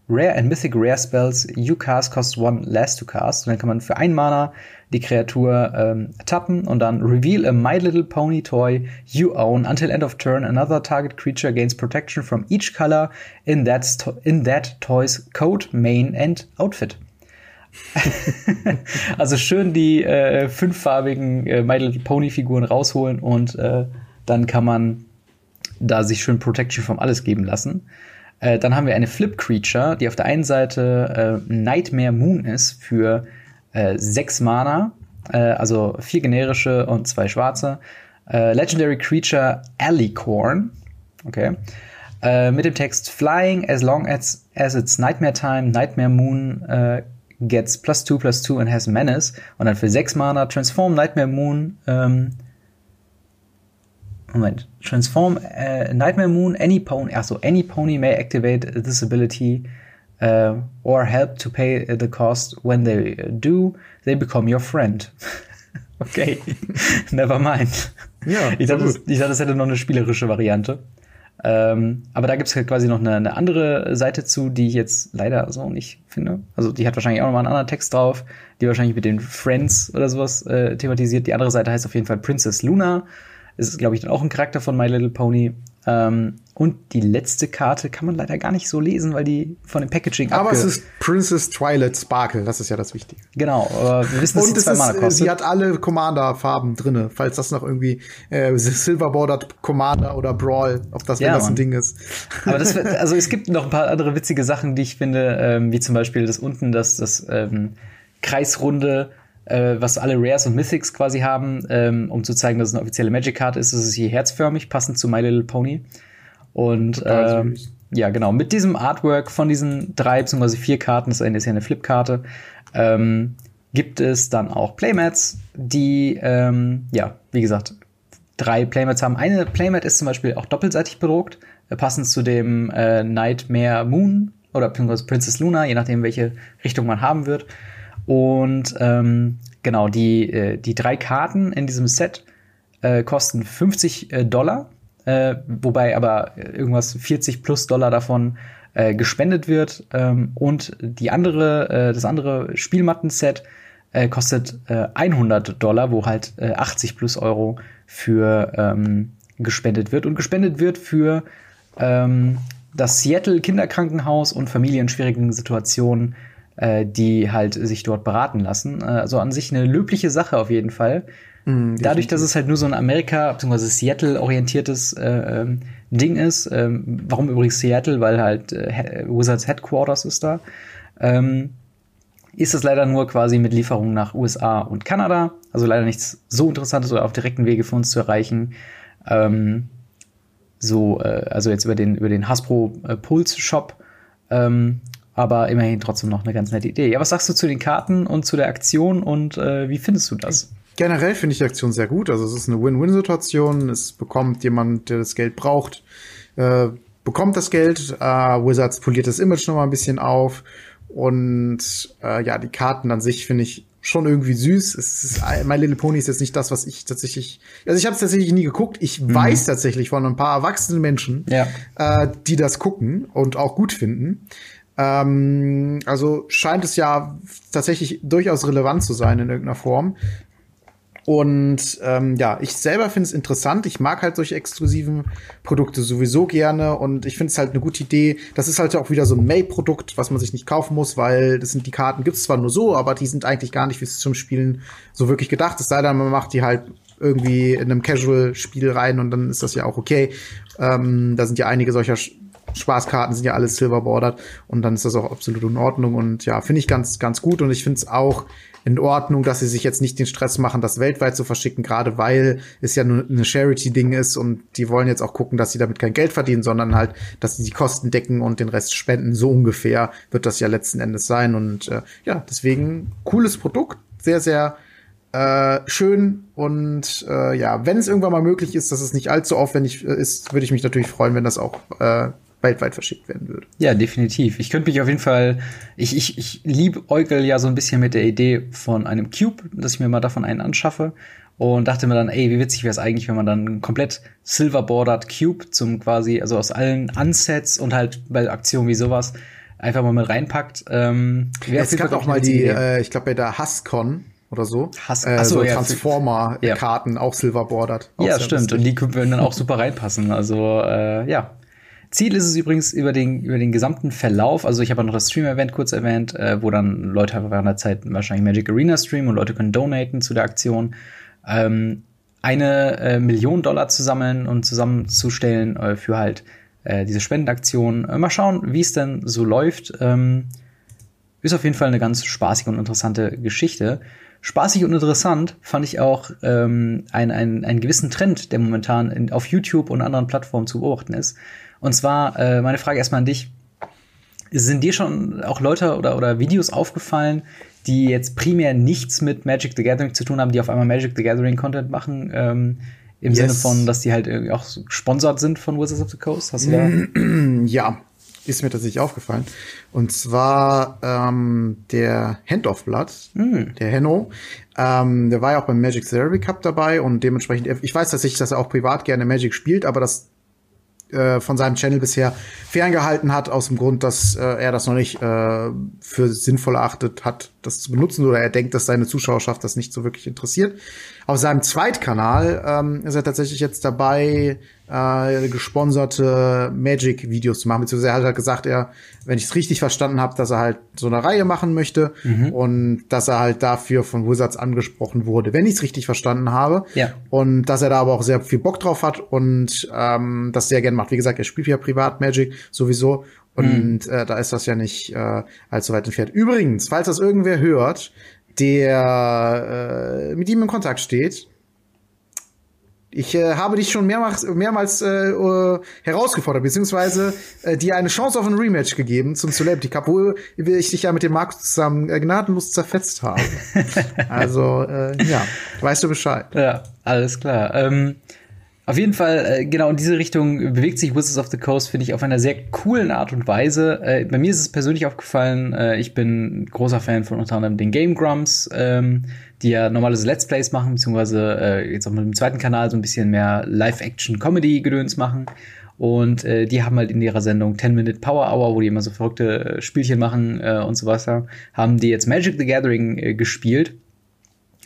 Rare and Mythic Rare Spells you cast cost one less to cast. Und dann kann man für ein Mana die Kreatur ähm, tappen und dann reveal a My Little Pony toy you own until end of turn. Another target creature gains protection from each color in that, in that toy's code, main and outfit. also schön die äh, fünffarbigen äh, My Little Pony Figuren rausholen und äh, dann kann man da sich schön Protection vom alles geben lassen. Äh, dann haben wir eine Flip Creature, die auf der einen Seite äh, Nightmare Moon ist für äh, sechs Mana, äh, also vier generische und zwei schwarze. Äh, Legendary Creature Alicorn, okay. Äh, mit dem Text Flying as long as, as it's Nightmare Time, Nightmare Moon gets plus two plus two and has Menace. Und dann für sechs Mana Transform Nightmare Moon. Ähm, Moment. Transform äh, Nightmare Moon, any pony, also any pony may activate this ability uh, or help to pay the cost. When they do, they become your friend. okay, never mind. Ja, ich dachte, das, ich dachte, das hätte noch eine spielerische Variante. Ähm, aber da gibt's halt quasi noch eine, eine, andere Seite zu, die ich jetzt leider so nicht finde. Also die hat wahrscheinlich auch noch mal einen anderen Text drauf, die wahrscheinlich mit den Friends oder sowas äh, thematisiert. Die andere Seite heißt auf jeden Fall Princess Luna. Ist, glaube ich, dann auch ein Charakter von My Little Pony. Ähm, und die letzte Karte kann man leider gar nicht so lesen, weil die von dem Packaging Aber es ist Princess Twilight Sparkle, das ist ja das Wichtige. Genau, aber wir wissen, dass und sie zwei Mana kostet. Sie hat alle Commander-Farben drinne, falls das noch irgendwie äh, Silver Bordered Commander oder Brawl, ob das, ja, das ein Ding ist. Aber das, also es gibt noch ein paar andere witzige Sachen, die ich finde, ähm, wie zum Beispiel das unten, das, das ähm, Kreisrunde äh, was alle Rares und Mythics quasi haben, ähm, um zu zeigen, dass es eine offizielle Magic-Karte ist. Es ist hier herzförmig, passend zu My Little Pony. Und äh, ja, genau, mit diesem Artwork von diesen drei bzw. vier Karten, das ist ja eine Flip-Karte, ähm, gibt es dann auch Playmats, die, ähm, ja, wie gesagt, drei Playmats haben. Eine Playmat ist zum Beispiel auch doppelseitig bedruckt, äh, passend zu dem äh, Nightmare Moon oder Princess Luna, je nachdem, welche Richtung man haben wird. Und ähm, genau, die, äh, die drei Karten in diesem Set äh, kosten 50 äh, Dollar äh, wobei aber irgendwas 40 plus Dollar davon äh, gespendet wird. Ähm, und die andere, äh, das andere Spielmatten-Set äh, kostet äh, 100 Dollar, wo halt äh, 80 plus Euro für ähm, gespendet wird. Und gespendet wird für ähm, das Seattle Kinderkrankenhaus und Familien in schwierigen Situationen, äh, die halt sich dort beraten lassen. Äh, also an sich eine löbliche Sache auf jeden Fall. Mhm, Dadurch, dass es halt nur so ein Amerika- bzw. Seattle-orientiertes äh, ähm, Ding ist, ähm, warum übrigens Seattle, weil halt äh, Wizards Headquarters ist da, ähm, ist es leider nur quasi mit Lieferungen nach USA und Kanada. Also leider nichts so Interessantes oder auf direkten Wege für uns zu erreichen. Ähm, so, äh, also jetzt über den, über den Hasbro äh, Pulse Shop. Ähm, aber immerhin trotzdem noch eine ganz nette Idee. Ja, was sagst du zu den Karten und zu der Aktion und äh, wie findest du das? Generell finde ich die Aktion sehr gut. Also es ist eine Win-Win-Situation. Es bekommt jemand, der das Geld braucht, äh, bekommt das Geld. Äh, Wizards poliert das Image noch mal ein bisschen auf. Und äh, ja, die Karten an sich finde ich schon irgendwie süß. Es ist, My Little Pony ist jetzt nicht das, was ich tatsächlich. Also ich habe es tatsächlich nie geguckt. Ich mhm. weiß tatsächlich von ein paar erwachsenen Menschen, ja. äh, die das gucken und auch gut finden. Ähm, also scheint es ja tatsächlich durchaus relevant zu sein in irgendeiner Form. Und ähm, ja, ich selber finde es interessant. Ich mag halt solche exklusiven Produkte sowieso gerne und ich finde es halt eine gute Idee. Das ist halt auch wieder so ein May-Produkt, was man sich nicht kaufen muss, weil das sind die Karten gibt's zwar nur so, aber die sind eigentlich gar nicht fürs zum Spielen so wirklich gedacht. Es sei denn, man macht die halt irgendwie in einem Casual-Spiel rein und dann ist das ja auch okay. Ähm, da sind ja einige solcher Spaßkarten sind ja alles silverbordered und dann ist das auch absolut in Ordnung und ja, finde ich ganz, ganz gut und ich finde es auch in Ordnung, dass sie sich jetzt nicht den Stress machen, das weltweit zu verschicken, gerade weil es ja nur eine Charity-Ding ist und die wollen jetzt auch gucken, dass sie damit kein Geld verdienen, sondern halt, dass sie die Kosten decken und den Rest spenden. So ungefähr wird das ja letzten Endes sein und äh, ja, deswegen cooles Produkt, sehr, sehr äh, schön und äh, ja, wenn es irgendwann mal möglich ist, dass es nicht allzu aufwendig äh, ist, würde ich mich natürlich freuen, wenn das auch äh, weltweit verschickt werden würde. Ja, definitiv. Ich könnte mich auf jeden Fall, ich, ich, ich liebe Eugel ja so ein bisschen mit der Idee von einem Cube, dass ich mir mal davon einen anschaffe und dachte mir dann, ey, wie witzig wäre es eigentlich, wenn man dann komplett silver-bordered Cube zum quasi, also aus allen Unsets und halt bei Aktionen wie sowas einfach mal mit reinpackt. Ähm, es gab auch mal die, äh, ich glaube bei der Hascon oder so. Hass, äh, so ja, Transformer-Karten, ja. auch silver-bordered. Ja, stimmt. Und die würden dann auch super reinpassen. Also, äh, ja, Ziel ist es übrigens über den, über den gesamten Verlauf, also ich habe noch das Stream-Event kurz erwähnt, äh, wo dann Leute während der Zeit wahrscheinlich Magic Arena streamen und Leute können donaten zu der Aktion. Ähm, eine äh, Million Dollar zu sammeln und zusammenzustellen äh, für halt äh, diese Spendenaktion. Äh, mal schauen, wie es denn so läuft. Ähm, ist auf jeden Fall eine ganz spaßige und interessante Geschichte. Spaßig und interessant fand ich auch ähm, einen, einen, gewissen Trend, der momentan in, auf YouTube und anderen Plattformen zu beobachten ist. Und zwar äh, meine Frage erstmal an dich. Sind dir schon auch Leute oder, oder Videos aufgefallen, die jetzt primär nichts mit Magic the Gathering zu tun haben, die auf einmal Magic the Gathering Content machen? Ähm, Im yes. Sinne von, dass die halt irgendwie auch gesponsert sind von Wizards of the Coast? Hast du da? Ja, ist mir tatsächlich aufgefallen. Und zwar ähm, der Hand of Blood, mm. der Henno. Ähm, der war ja auch beim Magic Therapy Cup dabei und dementsprechend, ich weiß tatsächlich, dass er auch privat gerne Magic spielt, aber das äh, von seinem Channel bisher ferngehalten hat, aus dem Grund, dass äh, er das noch nicht äh, für sinnvoll erachtet hat, das zu benutzen, oder er denkt, dass seine Zuschauerschaft das nicht so wirklich interessiert. Auf seinem Zweitkanal ähm, ist er tatsächlich jetzt dabei, äh, gesponserte Magic-Videos zu machen. Beziehungsweise er hat halt gesagt, er, wenn ich es richtig verstanden habe, dass er halt so eine Reihe machen möchte mhm. und dass er halt dafür von Wizards angesprochen wurde, wenn ich es richtig verstanden habe. Ja. Und dass er da aber auch sehr viel Bock drauf hat und ähm, das sehr gerne macht. Wie gesagt, er spielt ja privat Magic sowieso. Und mhm. äh, da ist das ja nicht äh, allzu weit entfernt. Übrigens, falls das irgendwer hört, der äh, mit ihm in Kontakt steht, ich äh, habe dich schon mehrmals, mehrmals äh, uh, herausgefordert, beziehungsweise äh, dir eine Chance auf ein Rematch gegeben zum Celebrity Cup, wo ich dich ja mit dem Markus zusammen äh, gnadenlos zerfetzt habe. also, äh, ja, weißt du Bescheid. Ja, alles klar. Ähm, auf jeden Fall, äh, genau in diese Richtung bewegt sich Wizards of the Coast, finde ich, auf einer sehr coolen Art und Weise. Äh, bei mir ist es persönlich aufgefallen, äh, ich bin großer Fan von unter anderem den Game Grumps, ähm, die ja normalerweise Let's Plays machen, beziehungsweise äh, jetzt auch mit dem zweiten Kanal so ein bisschen mehr Live-Action-Comedy-Gedöns machen. Und äh, die haben halt in ihrer Sendung 10-Minute Power Hour, wo die immer so verrückte äh, Spielchen machen äh, und so weiter, haben die jetzt Magic the Gathering äh, gespielt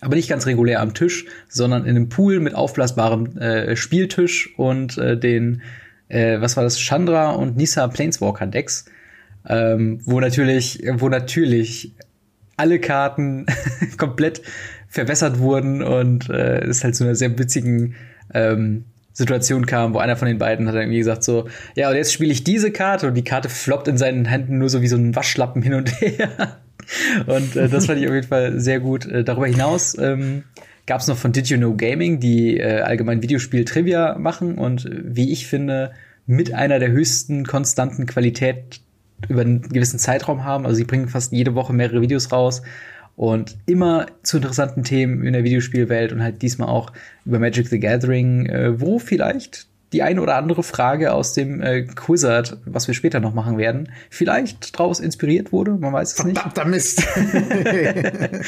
aber nicht ganz regulär am Tisch, sondern in einem Pool mit aufblasbarem äh, Spieltisch und äh, den, äh, was war das, Chandra und Nisa Planeswalker Decks, ähm, wo natürlich, wo natürlich alle Karten komplett verbessert wurden und äh, es halt zu einer sehr witzigen ähm, Situation kam, wo einer von den beiden hat dann irgendwie gesagt so, ja, und jetzt spiele ich diese Karte und die Karte floppt in seinen Händen nur so wie so ein Waschlappen hin und her. Und äh, das fand ich auf jeden Fall sehr gut. Äh, darüber hinaus ähm, gab es noch von Did You Know Gaming, die äh, allgemein Videospiel-Trivia machen und äh, wie ich finde, mit einer der höchsten konstanten Qualität über einen gewissen Zeitraum haben. Also sie bringen fast jede Woche mehrere Videos raus und immer zu interessanten Themen in der Videospielwelt und halt diesmal auch über Magic the Gathering, äh, wo vielleicht die eine oder andere Frage aus dem äh, Quizard, was wir später noch machen werden, vielleicht daraus inspiriert wurde. Man weiß es nicht. Verdammter Mist. Hätte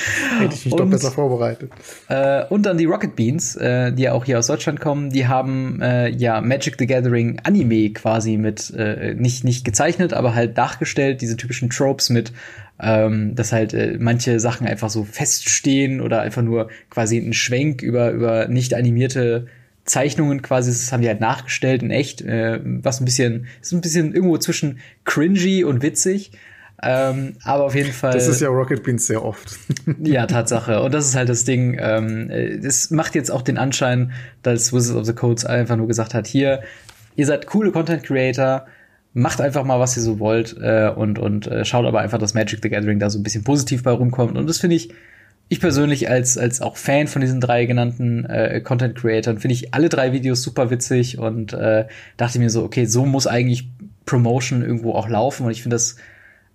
ich mich und, doch besser vorbereitet. Äh, und dann die Rocket Beans, äh, die ja auch hier aus Deutschland kommen, die haben äh, ja Magic the Gathering Anime quasi mit, äh, nicht, nicht gezeichnet, aber halt dargestellt, diese typischen Tropes mit ähm, dass halt äh, manche Sachen einfach so feststehen oder einfach nur quasi ein Schwenk über, über nicht animierte Zeichnungen quasi, das haben die halt nachgestellt in echt, äh, was ein bisschen, ist ein bisschen irgendwo zwischen cringy und witzig. Ähm, aber auf jeden Fall. Das ist ja Rocket Beans sehr oft. ja, Tatsache. Und das ist halt das Ding. Ähm, das macht jetzt auch den Anschein, dass Wizards of the Codes einfach nur gesagt hat, hier, ihr seid coole Content Creator, macht einfach mal, was ihr so wollt äh, und, und äh, schaut aber einfach, dass Magic the Gathering da so ein bisschen positiv bei rumkommt. Und das finde ich, ich persönlich als, als auch Fan von diesen drei genannten äh, Content Creatoren finde ich alle drei Videos super witzig und äh, dachte mir so, okay, so muss eigentlich Promotion irgendwo auch laufen und ich finde das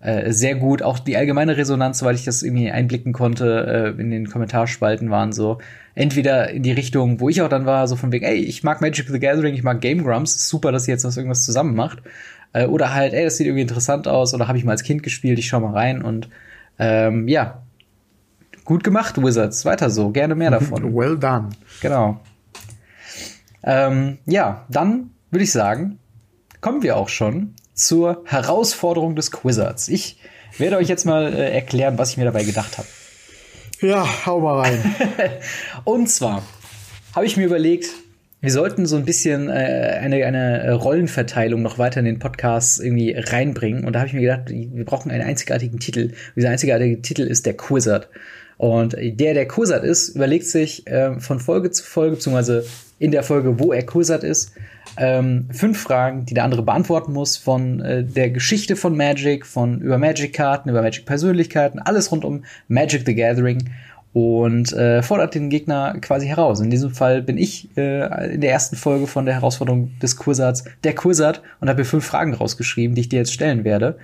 äh, sehr gut. Auch die allgemeine Resonanz, weil ich das irgendwie einblicken konnte, äh, in den Kommentarspalten waren so entweder in die Richtung, wo ich auch dann war, so von wegen, ey, ich mag Magic the Gathering, ich mag Game Grumps, super, dass ihr jetzt was irgendwas zusammen macht. Äh, oder halt, ey, das sieht irgendwie interessant aus oder habe ich mal als Kind gespielt, ich schau mal rein und ähm, ja, Gut gemacht, Wizards. Weiter so. Gerne mehr davon. Well done. Genau. Ähm, ja, dann würde ich sagen, kommen wir auch schon zur Herausforderung des Quizards. Ich werde euch jetzt mal äh, erklären, was ich mir dabei gedacht habe. Ja, hau mal rein. Und zwar habe ich mir überlegt, wir sollten so ein bisschen äh, eine, eine Rollenverteilung noch weiter in den Podcast irgendwie reinbringen. Und da habe ich mir gedacht, wir brauchen einen einzigartigen Titel. dieser einzigartige Titel ist der Quizard. Und der, der Kursat ist, überlegt sich äh, von Folge zu Folge, beziehungsweise in der Folge, wo er Kursat ist, ähm, fünf Fragen, die der andere beantworten muss, von äh, der Geschichte von Magic, von über Magic-Karten, über Magic-Persönlichkeiten, alles rund um Magic the Gathering und äh, fordert den Gegner quasi heraus. In diesem Fall bin ich äh, in der ersten Folge von der Herausforderung des Kursats der Kursat und habe mir fünf Fragen rausgeschrieben, die ich dir jetzt stellen werde.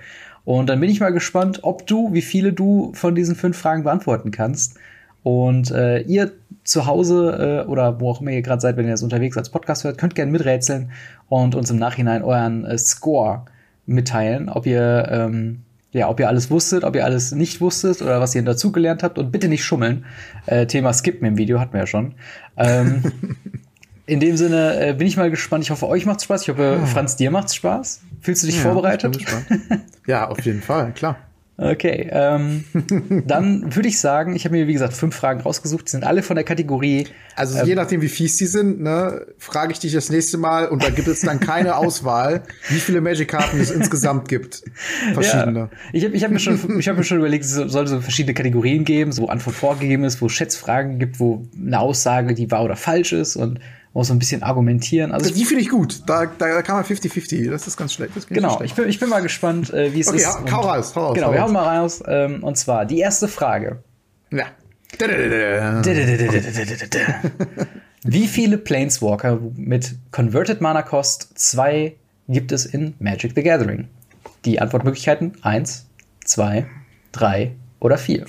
Und dann bin ich mal gespannt, ob du, wie viele du von diesen fünf Fragen beantworten kannst. Und äh, ihr zu Hause äh, oder wo auch immer ihr gerade seid, wenn ihr das unterwegs als Podcast hört, könnt gerne miträtseln und uns im Nachhinein euren äh, Score mitteilen, ob ihr ähm, ja, ob ihr alles wusstet, ob ihr alles nicht wusstet oder was ihr dazugelernt habt und bitte nicht schummeln. Äh, Thema Skippen im Video hatten wir ja schon. Ähm, in dem Sinne äh, bin ich mal gespannt. Ich hoffe, euch macht's Spaß. Ich hoffe, Ja. Franz, dir macht's Spaß. Fühlst du dich Ja, vorbereitet? ich bin gespannt. ja, auf jeden Fall, klar. Okay, ähm, dann würde ich sagen, ich habe mir, wie gesagt, fünf Fragen rausgesucht. Die sind alle von der Kategorie. Also Ähm, je nachdem, wie fies die sind, ne, frage ich dich das nächste Mal und da gibt es dann keine Auswahl, wie viele Magic-Karten es insgesamt gibt. Verschiedene. Ja, ich habe ich hab mir, schon- ich hab mir schon überlegt, es soll so verschiedene Kategorien geben, so wo Antwort vorgegeben ist, wo Schätzfragen gibt, wo eine Aussage, die wahr oder falsch ist und wo so ein bisschen argumentieren. Also Die finde ich gut. Da, da kann man 50-50. Das ist ganz schlecht. Das finde genau, ich schlecht. bin, ich bin mal gespannt, äh, wie es Okay, ist. Und- hau raus, hau raus, Genau, hau wir hauen mal raus. Ähm, und zwar die erste Frage. Ja. Wie viele Planeswalker mit Converted Mana Cost 2 gibt es in Magic the Gathering? Die Antwortmöglichkeiten 1, 2, 3 oder 4.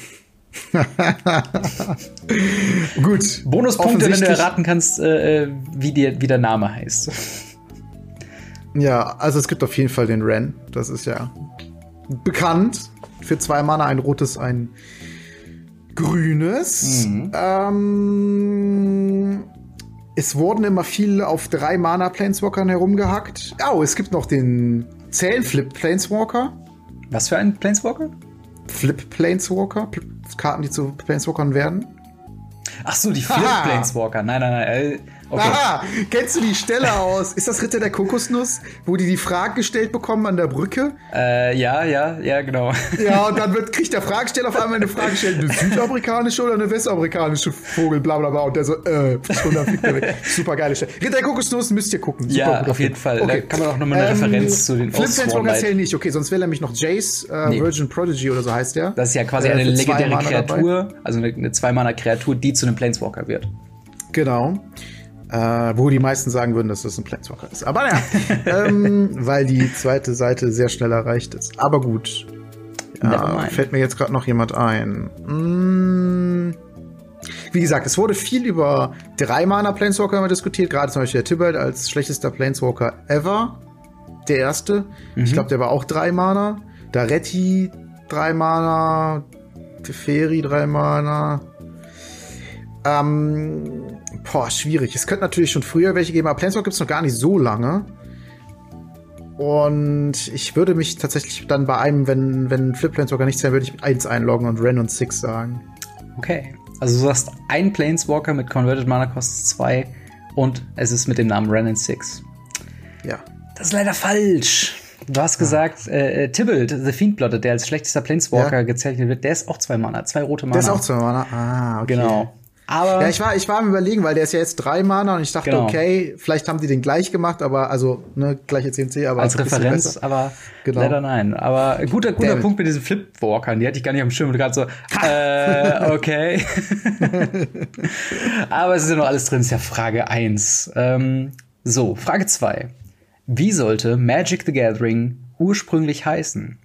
Gut. Bonuspunkte, wenn du erraten kannst, äh, äh, wie, dir, wie der Name heißt. Ja, also es gibt auf jeden Fall den Ren. Das ist ja bekannt. Für zwei Mana ein rotes, ein grünes. Mhm. Ähm, es wurden immer viele auf drei Mana Planeswalkern herumgehackt. Oh, es gibt noch den Zählenflip Planeswalker. Was für ein Planeswalker? Flip Planeswalker. Pl- Karten, die zu Planeswalkern werden. Ach so, die Flip Haha. Planeswalker. Nein, nein, nein. Okay. Aha, kennst du die Stelle aus? Ist das Ritter der Kokosnuss, wo die die Frage gestellt bekommen an der Brücke? Äh, ja, ja, ja, genau. Ja, und dann wird, kriegt der Fragesteller auf einmal eine Frage gestellt, eine südamerikanische oder eine westamerikanische Vogel, bla bla bla. Und der so, äh, fliegt er weg. Super geile Stelle. Ritter der Kokosnuss müsst ihr gucken. Super Ja, auf jeden. Fall. Da kann man auch noch mal eine Referenz zu den Flip Osborne Planeswalker Light- zählen nicht. Okay, sonst wäre nämlich noch Jace, äh, Nee. Virgin Prodigy oder so heißt der. Das ist ja quasi Äh, eine legendäre Mana dabei. Kreatur, also eine, eine Zwei-Mana-Kreatur, die zu einem Planeswalker wird. Genau. Äh, wo die meisten sagen würden, dass das ein Planeswalker ist. Aber ja, ähm, weil die zweite Seite sehr schnell erreicht ist. Aber gut. Mind. fällt mir jetzt gerade noch jemand ein. Mm. Wie gesagt, es wurde viel über drei Mana Planeswalker immer diskutiert, gerade zum Beispiel der Tibalt als schlechtester Planeswalker ever. Der erste. Ich glaube, der war auch drei Mana. Daretti drei Mana. Teferi drei Mana. Ähm, boah, schwierig. Es könnte natürlich schon früher welche geben, aber Planeswalker gibt es noch gar nicht so lange. Und ich würde mich tatsächlich dann bei einem, wenn, wenn Flip Planeswalker nicht sein, würde ich eins einloggen und Ren und Six sagen. Okay. Also du sagst ein Planeswalker mit Converted Mana Cost 2 und es ist mit dem Namen Ren 6. Ja. Das ist leider falsch. Du hast gesagt, äh, äh, Tybalt, The Fiend Blotted, der als schlechtester Planeswalker Ja. gezeichnet wird, der ist auch zwei Mana, zwei rote Mana. Der ist auch zwei Mana. Ah, okay. Genau. Aber Ja, ich war, ich war am überlegen, weil der ist ja jetzt drei Mana und ich dachte, Genau. okay, vielleicht haben die den gleich gemacht, aber also, ne, gleiche CNC, aber als Referenz, besser. aber Genau. leider nein. Aber guter, guter Damn. Punkt mit diesen Flipwalkern, die hatte ich gar nicht am Schirm. Und gerade so, äh, okay. aber es ist ja noch alles drin, ist ja Frage 1. Ähm, so, Frage 2. Wie sollte Magic the Gathering ursprünglich heißen?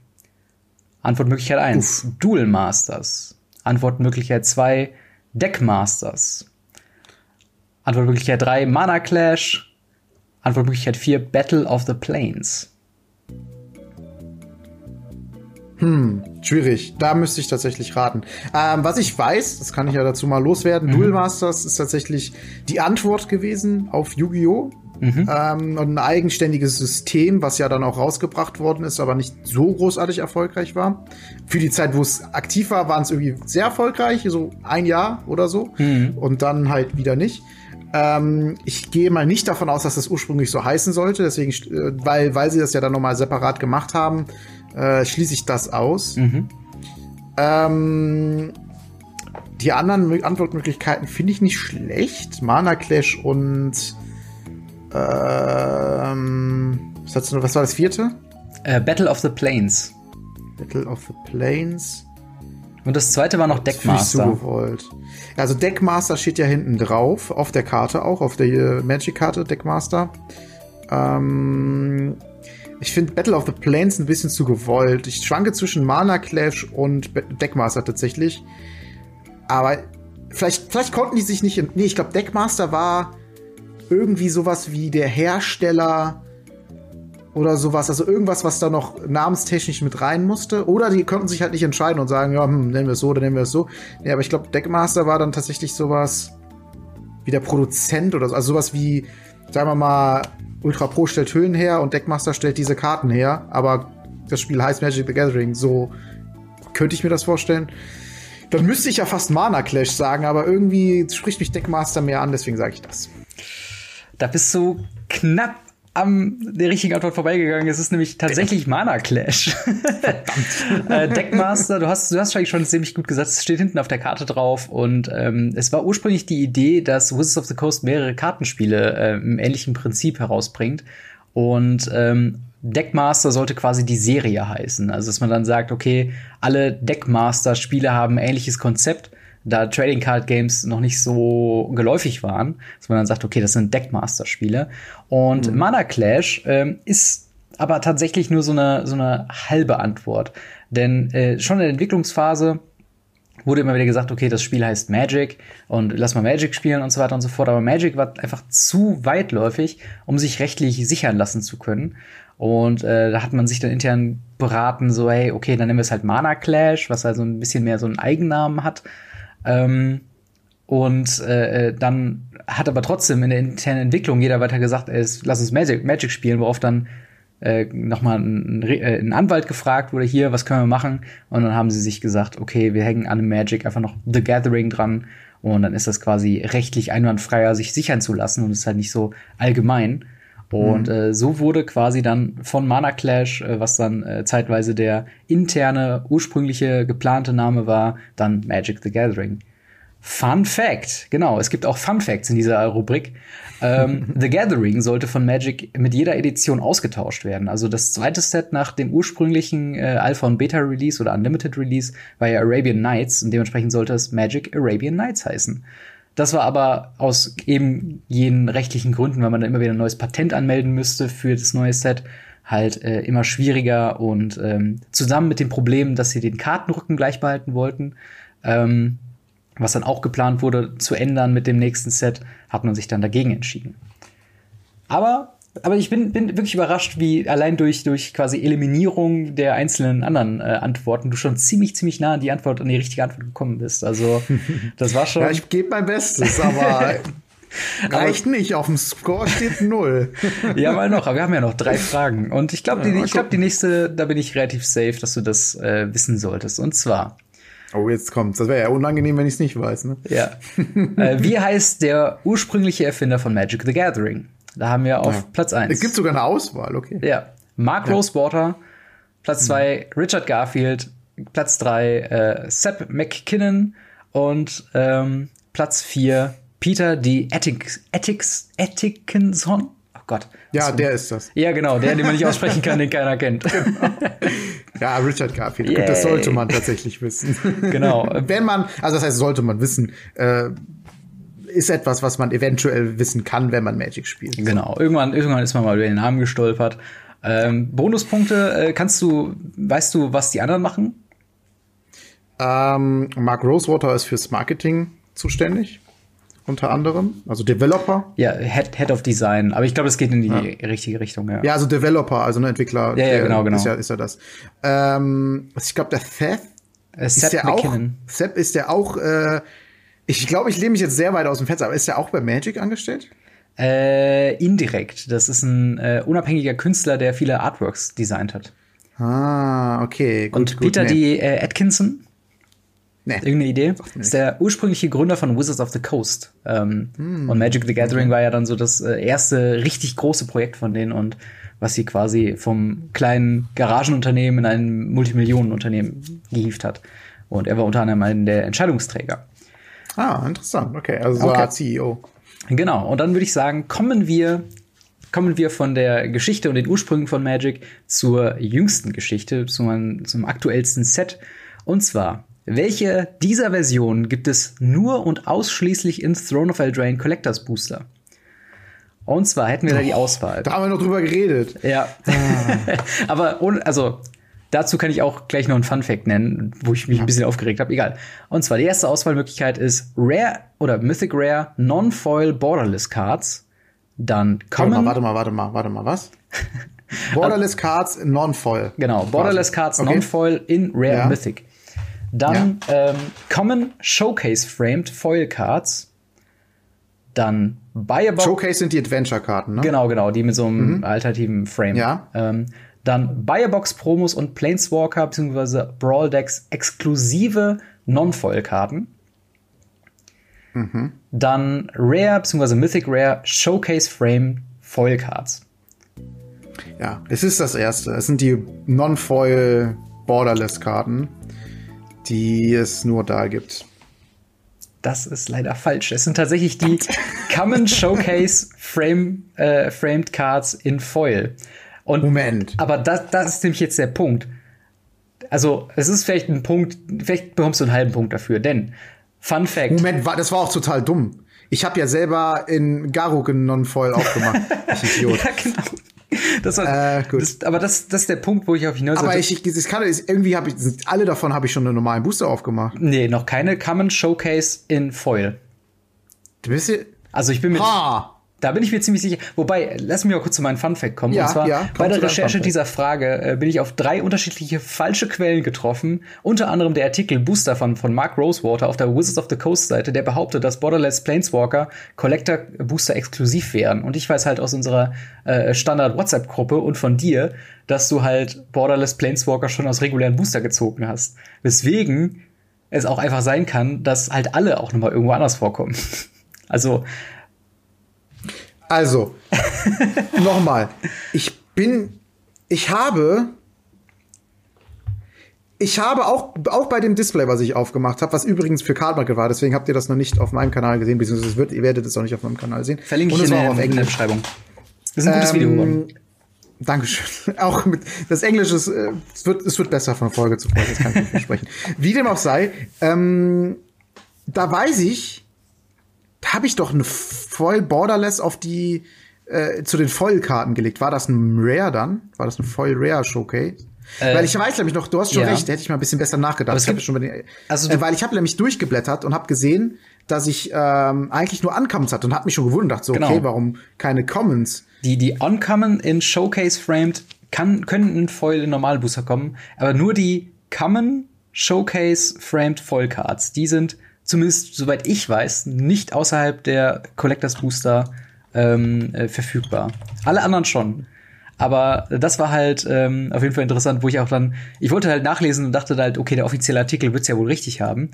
Antwortmöglichkeit 1, Duel Masters. Antwortmöglichkeit 2, Deckmasters. Antwortmöglichkeit 3, Mana Clash. Antwortmöglichkeit 4, Battle of the Planes. Schwierig. Da müsste ich tatsächlich raten. Ähm, was ich weiß, das kann ich ja dazu mal loswerden, Mhm. Duel Masters ist tatsächlich die Antwort gewesen auf Yu-Gi-Oh! Mhm. Ähm, und ein eigenständiges System, was ja dann auch rausgebracht worden ist, aber nicht so großartig erfolgreich war. Für die Zeit, wo es aktiv war, waren es irgendwie sehr erfolgreich, so ein Jahr oder so. Mhm. Und dann halt wieder nicht. Ähm, ich gehe mal nicht davon aus, dass das ursprünglich so heißen sollte, deswegen, äh, weil, weil sie das ja dann nochmal separat gemacht haben, äh, schließe ich das aus. Mhm. Ähm, die anderen Mö- Antwortmöglichkeiten finde ich nicht schlecht. Mana Clash und ähm, was, noch, was war das vierte? Äh, Battle of the Planes. Battle of the Plains. Und das zweite war noch Deckmaster. gewollt. Also Deckmaster steht ja hinten drauf, auf der Karte auch, auf der äh, Magic-Karte Deckmaster. Ähm, ich finde Battle of the Plains ein bisschen zu gewollt. Ich schwanke zwischen Mana Clash und Deckmaster tatsächlich. Aber vielleicht, vielleicht konnten die sich nicht. Nee, ich glaube, Deckmaster war irgendwie sowas wie der Hersteller oder sowas. Also irgendwas, was da noch namenstechnisch mit rein musste. Oder die konnten sich halt nicht entscheiden und sagen, ja, hm, nennen wir es so oder nennen wir es so. Nee, aber ich glaube, Deckmaster war dann tatsächlich sowas. wie der Produzent oder so, also sowas wie, sagen wir mal, Ultra Pro stellt Hüllen her und Deckmaster stellt diese Karten her, aber das Spiel heißt Magic the Gathering, so könnte ich mir das vorstellen. Dann müsste ich ja fast Mana Clash sagen, aber irgendwie spricht mich Deckmaster mehr an, deswegen sage ich das. Da bist du knapp am der richtigen Antwort vorbeigegangen. Es ist nämlich tatsächlich Mana Clash. äh, Deckmaster, du hast, du hast eigentlich schon ziemlich gut gesagt, es steht hinten auf der Karte drauf und ähm, es war ursprünglich die Idee, dass Wizards of the Coast mehrere Kartenspiele äh, im ähnlichen Prinzip herausbringt und ähm, Deckmaster sollte quasi die Serie heißen. Also, dass man dann sagt, okay, alle Deckmaster-Spiele haben ein ähnliches Konzept da Trading Card Games noch nicht so geläufig waren, dass man dann sagt, okay, das sind Deckmaster-Spiele. Und mhm. Mana Clash ähm, ist aber tatsächlich nur so eine, so eine halbe Antwort. Denn äh, schon in der Entwicklungsphase wurde immer wieder gesagt, okay, das Spiel heißt Magic und lass mal Magic spielen und so weiter und so fort. Aber Magic war einfach zu weitläufig, um sich rechtlich sichern lassen zu können. Und äh, da hat man sich dann intern beraten, so, hey, okay, dann nennen wir es halt Mana Clash, was halt so ein bisschen mehr so einen Eigennamen hat. Ähm, und äh, äh, dann hat aber trotzdem in der internen Entwicklung jeder weiter gesagt, ey, lass uns Magic, Magic spielen, worauf dann äh, nochmal ein, äh, ein Anwalt gefragt wurde, hier, was können wir machen? Und dann haben sie sich gesagt, okay, wir hängen an Magic einfach noch The Gathering dran und dann ist das quasi rechtlich einwandfreier, sich sichern zu lassen und ist halt nicht so allgemein. Und mhm. äh, so wurde quasi dann von Mana Clash, äh, was dann äh, zeitweise der interne, ursprüngliche geplante Name war, dann Magic the Gathering. Fun Fact, genau, es gibt auch Fun Facts in dieser Rubrik. Ähm, the Gathering sollte von Magic mit jeder Edition ausgetauscht werden. Also das zweite Set nach dem ursprünglichen äh, Alpha und Beta Release oder Unlimited Release war ja Arabian Nights und dementsprechend sollte es Magic Arabian Nights heißen. Das war aber aus eben jenen rechtlichen Gründen, weil man dann immer wieder ein neues Patent anmelden müsste für das neue Set, halt äh, immer schwieriger und ähm, zusammen mit dem Problem, dass sie den Kartenrücken gleich behalten wollten, ähm, was dann auch geplant wurde zu ändern mit dem nächsten Set, hat man sich dann dagegen entschieden. Aber aber ich bin, bin wirklich überrascht, wie allein durch, durch quasi Eliminierung der einzelnen anderen äh, Antworten du schon ziemlich, ziemlich nah an die Antwort, an die richtige Antwort gekommen bist. Also, das war schon. ja, ich gebe mein Bestes, aber reicht nicht. Auf dem Score steht null. ja, mal noch, aber wir haben ja noch drei Fragen. Und ich glaube, die, ich glaube, die nächste, da bin ich relativ safe, dass du das äh, wissen solltest. Und zwar. Oh, jetzt kommt's. Das wäre ja unangenehm, wenn ich es nicht weiß, ne? Ja. äh, wie heißt der ursprüngliche Erfinder von Magic the Gathering? Da haben wir auf ja. Platz 1. Es gibt sogar eine Auswahl, okay. Ja. Mark ja. Rosewater, Platz 2 mhm. Richard Garfield, Platz 3 äh, Sepp McKinnon und ähm, Platz 4 Peter D. Ethics, Atkinson. Oh Gott. Ja, der ist das. Ja, genau, der, den man nicht aussprechen kann, den keiner kennt. Genau. Ja, Richard Garfield. Gut, das sollte man tatsächlich wissen. Genau. Wenn man, also das heißt, sollte man wissen. Äh, ist etwas, was man eventuell wissen kann, wenn man Magic spielt. Genau, irgendwann, irgendwann ist man mal über den Namen gestolpert. Ähm, Bonuspunkte, äh, kannst du, weißt du, was die anderen machen? Ähm, Mark Rosewater ist fürs Marketing zuständig, unter anderem, also Developer. Ja, Head, Head of Design, aber ich glaube, es geht in die ja. richtige Richtung, ja. Ja, also Developer, also ein Entwickler. Ja, ja, genau, genau. Ist ja, ist ja das. Ähm, ich glaube, der Seth äh, ist der auch, Sepp ist der auch äh, ich glaube, ich lehne mich jetzt sehr weit aus dem Fenster, aber ist der auch bei Magic angestellt? Äh, indirekt. Das ist ein äh, unabhängiger Künstler, der viele Artworks designt hat. Ah, okay. Gut, Und Peter nee. D. Äh, Atkinson? Nee. Irgendeine Idee? Ist der ursprüngliche Gründer von Wizards of the Coast. Ähm, hm. Und Magic the Gathering war ja dann so das äh, erste richtig große Projekt von denen und was sie quasi vom kleinen Garagenunternehmen in ein Multimillionenunternehmen gehievt hat. Und er war unter anderem ein der Entscheidungsträger. Ah, interessant. Okay, also so okay. CEO. Genau. Und dann würde ich sagen, kommen wir kommen wir von der Geschichte und den Ursprüngen von Magic zur jüngsten Geschichte, zum, zum aktuellsten Set. Und zwar, welche dieser Versionen gibt es nur und ausschließlich in Throne of Eldraine Collectors Booster? Und zwar hätten wir oh, da die Auswahl. Da haben wir noch drüber geredet. Ja. Ah. Aber ohne, also Dazu kann ich auch gleich noch einen Fun Fact nennen, wo ich mich ein bisschen aufgeregt habe. Egal. Und zwar die erste Auswahlmöglichkeit ist Rare oder Mythic Rare Non-Foil Borderless Cards. Dann Common. Warte mal, warte mal, warte mal, was? Borderless Cards Non-Foil. Genau, Borderless Cards okay. Non-Foil in Rare ja. Mythic. Dann ja. ähm, Common Showcase Framed Foil Cards. Dann Buyerbox. Showcase sind die Adventure-Karten, ne? Genau, genau, die mit so einem mhm. alternativen Frame. Ja. Ähm, dann Buyerbox-Promos und Planeswalker bzw. Brawl Decks exklusive Non-Foil-Karten. Mhm. Dann Rare bzw. Mythic Rare Showcase Frame Foil Cards. Ja, es ist das erste. Es sind die Non-Foil Borderless Karten, die es nur da gibt. Das ist leider falsch. Es sind tatsächlich die Common Showcase Frame, äh, Framed Cards in Foil. Und, Moment. Aber das, das ist nämlich jetzt der Punkt. Also, es ist vielleicht ein Punkt, vielleicht bekommst du einen halben Punkt dafür, denn Fun Fact. Moment, das war auch total dumm. Ich habe ja selber in Garuk in Non-Foil aufgemacht. ich Idiot. ja, genau. Das war, äh, gut. Das, aber das, das ist der Punkt, wo ich auf hinaus Aber ich, ich, das kann, irgendwie habe ich, alle davon habe ich schon einen normalen Booster aufgemacht. Nee, noch keine Common Showcase in Foil. Du bist hier. Also ich bin mit. Ha! Da bin ich mir ziemlich sicher. Wobei, lass mich mal kurz zu meinem Funfact kommen. Ja, und zwar ja, bei der Recherche dieser Frage äh, bin ich auf drei unterschiedliche falsche Quellen getroffen. Unter anderem der Artikel Booster von, von Mark Rosewater auf der Wizards of the Coast Seite, der behauptet, dass Borderless Planeswalker Collector Booster exklusiv wären. Und ich weiß halt aus unserer äh, Standard WhatsApp Gruppe und von dir, dass du halt Borderless Planeswalker schon aus regulären Booster gezogen hast. Weswegen es auch einfach sein kann, dass halt alle auch nochmal irgendwo anders vorkommen. also also, nochmal. Ich bin, ich habe, ich habe auch, auch bei dem Display, was ich aufgemacht habe, was übrigens für Card Market war, deswegen habt ihr das noch nicht auf meinem Kanal gesehen, beziehungsweise wird, ihr werdet es auch nicht auf meinem Kanal sehen. Verlinke ich in, der, in der Beschreibung. Das ist ein gutes ähm, Video geworden. Dankeschön. Auch mit das Englische, ist, äh, es, wird, es wird besser von Folge zu Folge, das kann ich nicht versprechen. Wie dem auch sei, ähm, da weiß ich, da habe ich doch eine voll Borderless auf die äh, zu den Vollkarten gelegt. War das ein Rare dann? War das ein voll Rare Showcase? Äh, weil ich weiß nämlich noch, du hast schon ja. recht, hätte ich mal ein bisschen besser nachgedacht. Ich gibt, den, also äh, weil ich habe nämlich durchgeblättert und habe gesehen, dass ich ähm, eigentlich nur Uncommons hatte und habe mich schon gewundert, so genau. okay, warum keine Commons? Die die Uncommon in Showcase framed kann können in Foil in Normalbooster kommen, aber nur die Common Showcase framed Foil Cards, die sind zumindest soweit ich weiß, nicht außerhalb der Collectors Booster ähm, äh, verfügbar. Alle anderen schon. Aber das war halt ähm, auf jeden Fall interessant, wo ich auch dann, ich wollte halt nachlesen und dachte halt, okay, der offizielle Artikel wird's ja wohl richtig haben.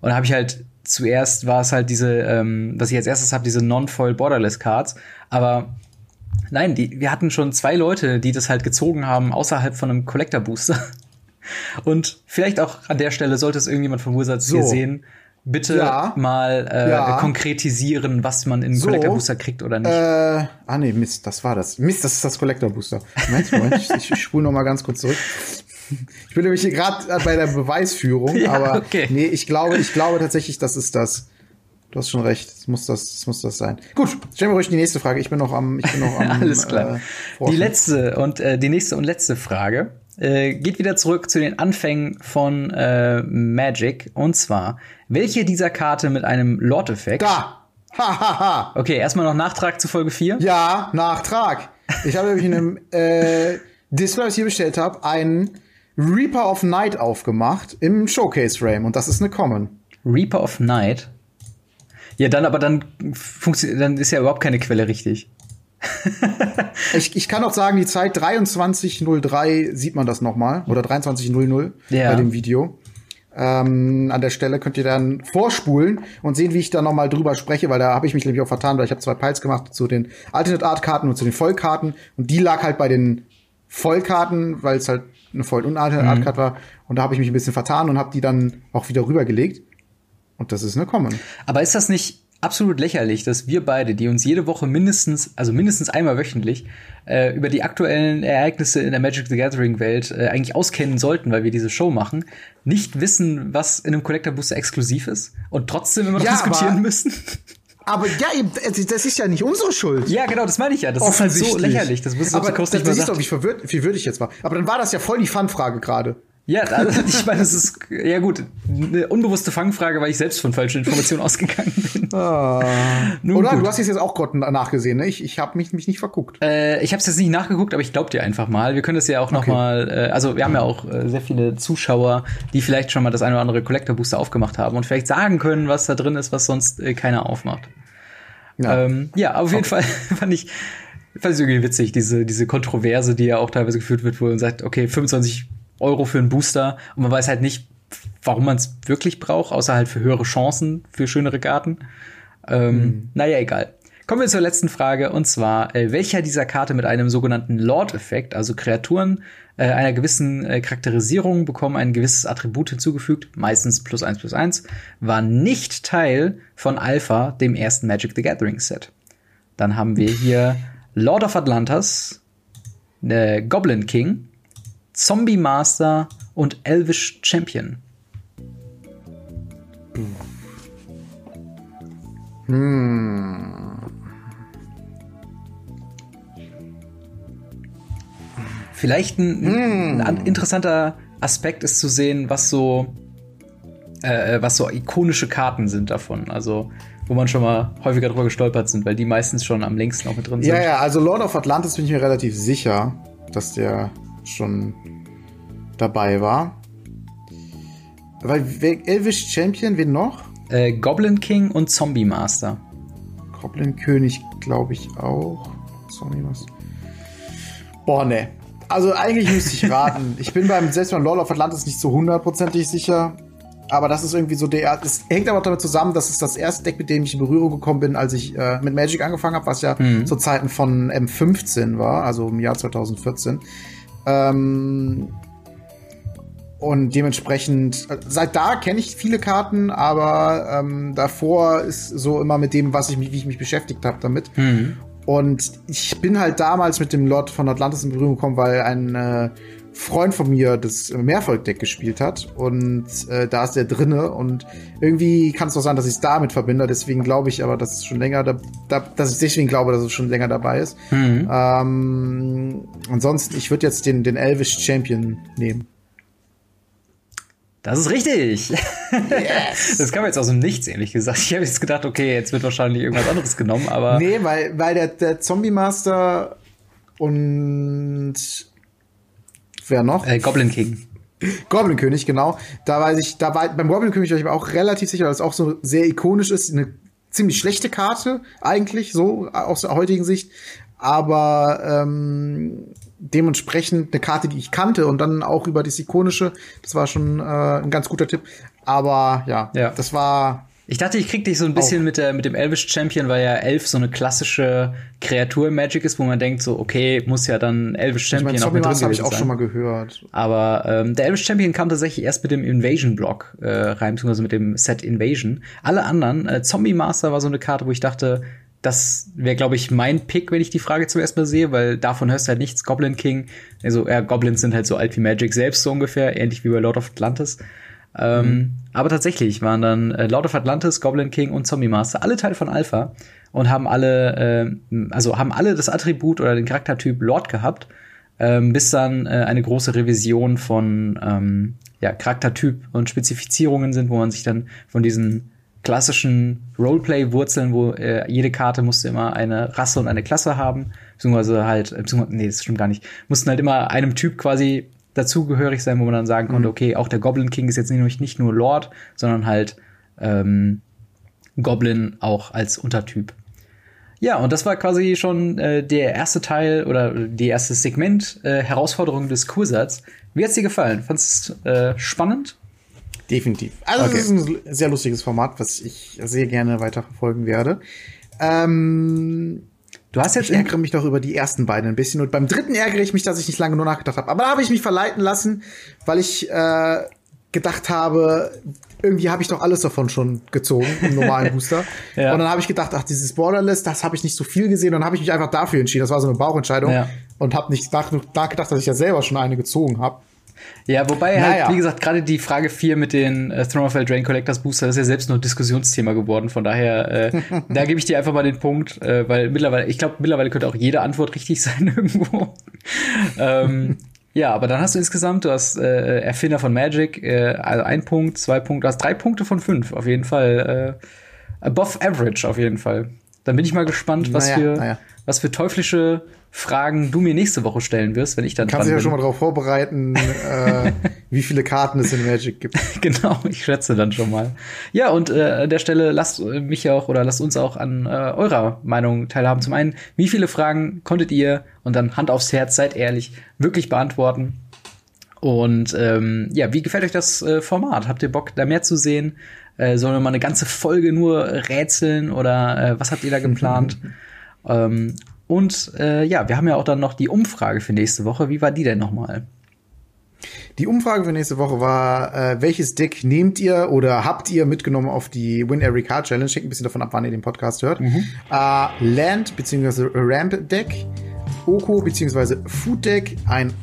Und dann habe ich halt zuerst war es halt diese, ähm, was ich als erstes habe, diese Non-Foil Borderless Cards. Aber nein, die, wir hatten schon zwei Leute, die das halt gezogen haben außerhalb von einem Collector Booster. Und vielleicht auch an der Stelle sollte es irgendjemand von Wizards so. hier sehen bitte ja. mal äh, ja. konkretisieren, was man in so, Collector Booster kriegt oder nicht. Äh, ah nee, Mist, das war das. Mist, das ist das Collector Booster. Moment, Moment, ich, ich spule noch mal ganz kurz zurück. Ich bin nämlich gerade bei der Beweisführung, ja, aber okay. nee, ich glaube, ich glaube tatsächlich, das ist das. Du hast schon recht, das muss das, das muss das sein. Gut, stellen wir ruhig die nächste Frage. Ich bin noch am, ich bin noch am. Alles klar. Äh, die letzte und äh, die nächste und letzte Frage äh, geht wieder zurück zu den Anfängen von äh, Magic. Und zwar, welche dieser Karte mit einem Lord-Effekt? Da! Ha, ha, ha. Okay, erstmal noch Nachtrag zu Folge 4. Ja, Nachtrag. Ich habe nämlich in einem äh, Display, was ich hier bestellt habe, einen Reaper of Night aufgemacht im Showcase-Frame. Und das ist eine Common. Reaper of Night? Ja, dann aber dann funktioniert, dann ist ja überhaupt keine Quelle richtig. ich, ich kann auch sagen, die Zeit 23.03 sieht man das nochmal. Oder 23.00 ja. bei dem Video. Ähm, an der Stelle könnt ihr dann vorspulen und sehen, wie ich da nochmal drüber spreche, weil da habe ich mich nämlich auch vertan, weil ich habe zwei Piles gemacht zu den Alternate Art Karten und zu den Vollkarten und die lag halt bei den Vollkarten, weil es halt eine Voll- und Alternate Art Card war und da habe ich mich ein bisschen vertan und habe die dann auch wieder rübergelegt und das ist eine Common. Aber ist das nicht absolut lächerlich, dass wir beide, die uns jede Woche mindestens, also mindestens einmal wöchentlich, äh, über die aktuellen Ereignisse in der Magic the Gathering Welt äh, eigentlich auskennen sollten, weil wir diese Show machen, nicht wissen, was in einem Collector Booster exklusiv ist und trotzdem immer noch ja, diskutieren müssen. Aber ja, das ist ja nicht unsere Schuld. Ja, genau, das meine ich ja. Das ist halt so lächerlich. Das muss aber das, ist doch, wie verwirrt, wie würdig ich jetzt war. Aber dann war das ja voll die Fun-Frage gerade. Ja, also ich meine, das ist ja gut, eine unbewusste Fangfrage, weil ich selbst von falschen Informationen ausgegangen bin. Ah. Oder gut. du hast es jetzt auch gerade nachgesehen, ne? Ich, ich habe mich, mich nicht verguckt. Äh, ich habe es jetzt nicht nachgeguckt, aber ich glaube dir einfach mal. Wir können das ja auch noch okay. mal, äh, also wir haben ja auch äh, sehr viele Zuschauer, die vielleicht schon mal das eine oder andere Collector Booster aufgemacht haben und vielleicht sagen können, was da drin ist, was sonst äh, keiner aufmacht. Ja, ähm, ja auf jeden Fall fand ich, fand ich irgendwie witzig, diese, diese Kontroverse, die ja auch teilweise geführt wird, wo man sagt, okay, 25 Euro für einen Booster und man weiß halt nicht, warum man es wirklich braucht, außer halt für höhere Chancen, für schönere Karten. Ähm, mhm. Naja, egal. Kommen wir zur letzten Frage und zwar, äh, welcher dieser Karte mit einem sogenannten Lord-Effekt, also Kreaturen äh, einer gewissen äh, Charakterisierung bekommen ein gewisses Attribut hinzugefügt, meistens plus eins plus eins, war nicht Teil von Alpha, dem ersten Magic the Gathering Set. Dann haben wir hier Lord of Atlantis, äh, Goblin King, Zombie Master und Elvish Champion. Hm. Vielleicht ein, mm. ein, interessanter Aspekt ist zu sehen, was so, äh, was so ikonische Karten sind davon. Also, wo man schon mal häufiger drüber gestolpert sind, weil die meistens schon am längsten auch mit drin sind. Ja, ja, also Lord of Atlantis bin ich mir relativ sicher, dass der schon dabei war. Weil Elvish Champion, wen noch? Äh, Goblin King und Zombie Master. Goblin König, glaube ich auch. Zombie Master. Boah, ne. Also eigentlich müsste ich raten. ich bin beim selbst beim Lord of Atlantis nicht so hundertprozentig sicher. Aber das ist irgendwie so der. Es hängt aber auch damit zusammen, dass es das erste Deck, mit dem ich in Berührung gekommen bin, als ich äh, mit Magic angefangen habe, was ja mhm. zu Zeiten von M15 war, also im Jahr 2014. Ähm, und dementsprechend, äh, seit da kenne ich viele Karten, aber ähm, davor ist so immer mit dem, was ich mich, wie ich mich beschäftigt habe damit. Mhm. Und ich bin halt damals mit dem Lord von Atlantis in Berührung gekommen, weil ein äh, Freund von mir das Mehrvolk-Deck gespielt hat und äh, da ist der drinne und irgendwie kann es doch sein, dass ich es damit verbinde. Deswegen glaube ich aber, dass es schon länger, da, da, dass ich deswegen glaube, dass es schon länger dabei ist. Mhm. Ähm, ansonsten, ich würde jetzt den, den Elvish Champion nehmen. Das ist richtig. Yes. Das kam jetzt aus dem Nichts, ehrlich gesagt. Ich habe jetzt gedacht, okay, jetzt wird wahrscheinlich irgendwas anderes genommen, aber. Nee, weil, weil der, der Zombie Master und wer noch? Äh, Goblin King. Goblin König, genau. Da weiß ich, da war beim Goblin König war ich mir auch relativ sicher, weil es auch so sehr ikonisch ist. Eine ziemlich schlechte Karte, eigentlich, so aus der heutigen Sicht. Aber ähm, dementsprechend eine Karte, die ich kannte und dann auch über das ikonische. Das war schon äh, ein ganz guter Tipp. Aber ja, ja. das war. Ich dachte, ich krieg dich so ein bisschen auch. mit, der, mit dem Elvish Champion, weil ja Elf so eine klassische Kreatur im Magic ist, wo man denkt so, okay, muss ja dann Elvish Champion ich mein, auch mit drin habe ich auch sein. schon mal gehört. Aber ähm, der Elvish Champion kam tatsächlich erst mit dem Invasion Block äh, rein, beziehungsweise mit dem Set Invasion. Alle anderen, äh, Zombie Master war so eine Karte, wo ich dachte, das wäre, glaube ich, mein Pick, wenn ich die Frage zuerst mal sehe, weil davon hörst du halt nichts. Goblin King, also ja, Goblins sind halt so alt wie Magic selbst so ungefähr, ähnlich wie bei Lord of Atlantis. Ähm, mhm. Aber tatsächlich waren dann äh, Lord of Atlantis, Goblin King und Zombie Master alle Teil von Alpha und haben alle, äh, also haben alle das Attribut oder den Charaktertyp Lord gehabt, ähm, bis dann äh, eine große Revision von ähm, ja, Charaktertyp und Spezifizierungen sind, wo man sich dann von diesen klassischen Roleplay-Wurzeln, wo äh, jede Karte musste immer eine Rasse und eine Klasse haben, beziehungsweise halt, äh, beziehungsweise, nee, das stimmt gar nicht, mussten halt immer einem Typ quasi dazugehörig sein, wo man dann sagen konnte, mhm. okay, auch der Goblin King ist jetzt nicht, nicht nur Lord, sondern halt ähm, Goblin auch als Untertyp. Ja, und das war quasi schon äh, der erste Teil oder die erste Segment äh, Herausforderung des Kursats. Wie hat's dir gefallen? Fandest du äh, spannend? Definitiv. Also okay. es ist ein sehr lustiges Format, was ich sehr gerne weiterverfolgen werde. Ähm, du hast jetzt ich ärgere mich doch über die ersten beiden ein bisschen und beim dritten ärgere ich mich, dass ich nicht lange nur nachgedacht habe. Aber da habe ich mich verleiten lassen, weil ich äh, gedacht habe, irgendwie habe ich doch alles davon schon gezogen im normalen Booster. ja. Und dann habe ich gedacht, ach, dieses Borderless, das habe ich nicht so viel gesehen. Und dann habe ich mich einfach dafür entschieden. Das war so eine Bauchentscheidung. Ja. Und habe nicht nachgedacht, dass ich ja selber schon eine gezogen habe. Ja, wobei naja. halt, wie gesagt, gerade die Frage 4 mit den äh, Throne of Eldraine Collectors Booster ist ja selbst nur Diskussionsthema geworden. Von daher, äh, da gebe ich dir einfach mal den Punkt, äh, weil mittlerweile, ich glaube, mittlerweile könnte auch jede Antwort richtig sein irgendwo. ähm, ja, aber dann hast du insgesamt, du hast äh, Erfinder von Magic, äh, also ein Punkt, zwei Punkte, du hast drei Punkte von fünf, auf jeden Fall. Äh, above average, auf jeden Fall. Dann bin ich mal gespannt, was, Naja, für, naja. was für teuflische Fragen du mir nächste Woche stellen wirst, wenn ich dann Kannst dich ja bin. schon mal darauf vorbereiten, äh, wie viele Karten es in Magic gibt. Genau, ich schätze dann schon mal. Ja, und äh, an der Stelle lasst äh, mich auch oder lasst uns auch an äh, eurer Meinung teilhaben. Zum einen, wie viele Fragen konntet ihr und dann Hand aufs Herz, seid ehrlich, wirklich beantworten? Und ähm, ja, wie gefällt euch das äh, Format? Habt ihr Bock, da mehr zu sehen? Äh, sollen wir mal eine ganze Folge nur rätseln oder äh, was habt ihr da geplant? ähm, und äh, ja, wir haben ja auch dann noch die Umfrage für nächste Woche. Wie war die denn nochmal? Die Umfrage für nächste Woche war, äh, welches Deck nehmt ihr oder habt ihr mitgenommen auf die Win Every Card Challenge? Hängt ein bisschen davon ab, wann ihr den Podcast hört. Äh, Land bzw. Ramp Deck, Oko bzw. Food Deck, ein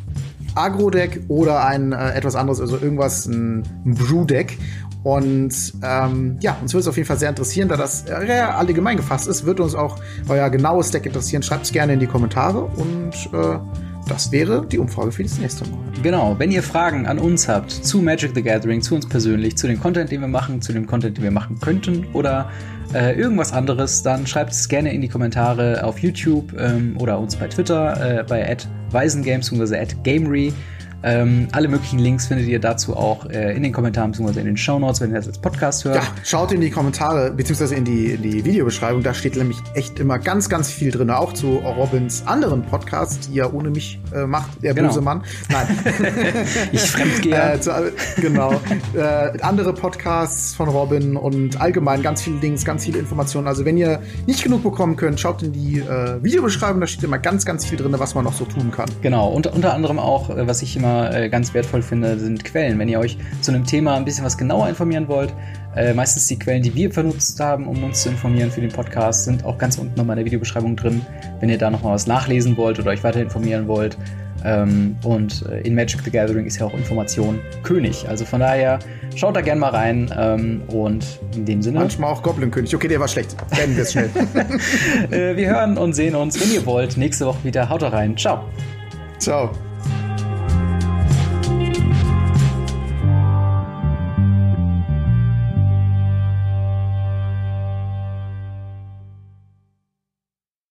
Agro-Deck oder ein äh, etwas anderes, also irgendwas, ein, ein Brew-Deck. Und ähm, ja, uns würde es auf jeden Fall sehr interessieren, da das äh, allgemein gefasst ist, wird uns auch euer genaues Deck interessieren. Schreibt es gerne in die Kommentare und äh, das wäre die Umfrage für das nächste Mal. Genau, wenn ihr Fragen an uns habt zu Magic the Gathering, zu uns persönlich, zu dem Content, den wir machen, zu dem Content, den wir machen könnten oder äh, irgendwas anderes, dann schreibt es gerne in die Kommentare auf YouTube ähm, oder uns bei Twitter, äh, bei @weisengames bzw. @gamery. Ähm, alle möglichen Links findet ihr dazu auch äh, in den Kommentaren bzw. in den Shownotes, wenn ihr das als Podcast hört. Ja, schaut in die Kommentare, beziehungsweise in die, in die Videobeschreibung. Da steht nämlich echt immer ganz, ganz viel drin. Auch zu Robins anderen Podcasts, die er ohne mich äh, macht, der Genau. böse Mann. Nein. Ich fremdgehe. äh, zu, genau. äh, andere Podcasts von Robin und allgemein ganz viele Links, ganz viele Informationen. Also wenn ihr nicht genug bekommen könnt, schaut in die äh, Videobeschreibung. Da steht immer ganz, ganz viel drin, was man noch so tun kann. Genau, und unter anderem auch, äh, was ich immer äh, ganz wertvoll finde, sind Quellen. Wenn ihr euch zu einem Thema ein bisschen was genauer informieren wollt, äh, meistens die Quellen, die wir benutzt haben, um uns zu informieren für den Podcast, sind auch ganz unten nochmal in der Videobeschreibung drin, wenn ihr da nochmal was nachlesen wollt oder euch weiter informieren wollt. Ähm, und äh, in Magic the Gathering ist ja auch Information König. Also von daher schaut da gerne mal rein ähm, und in dem Sinne, Manchmal auch Goblin-König. Okay, der war schlecht. Beenden wir es schnell. äh, wir hören und sehen uns, wenn ihr wollt, nächste Woche wieder. Haut rein. Ciao. Ciao.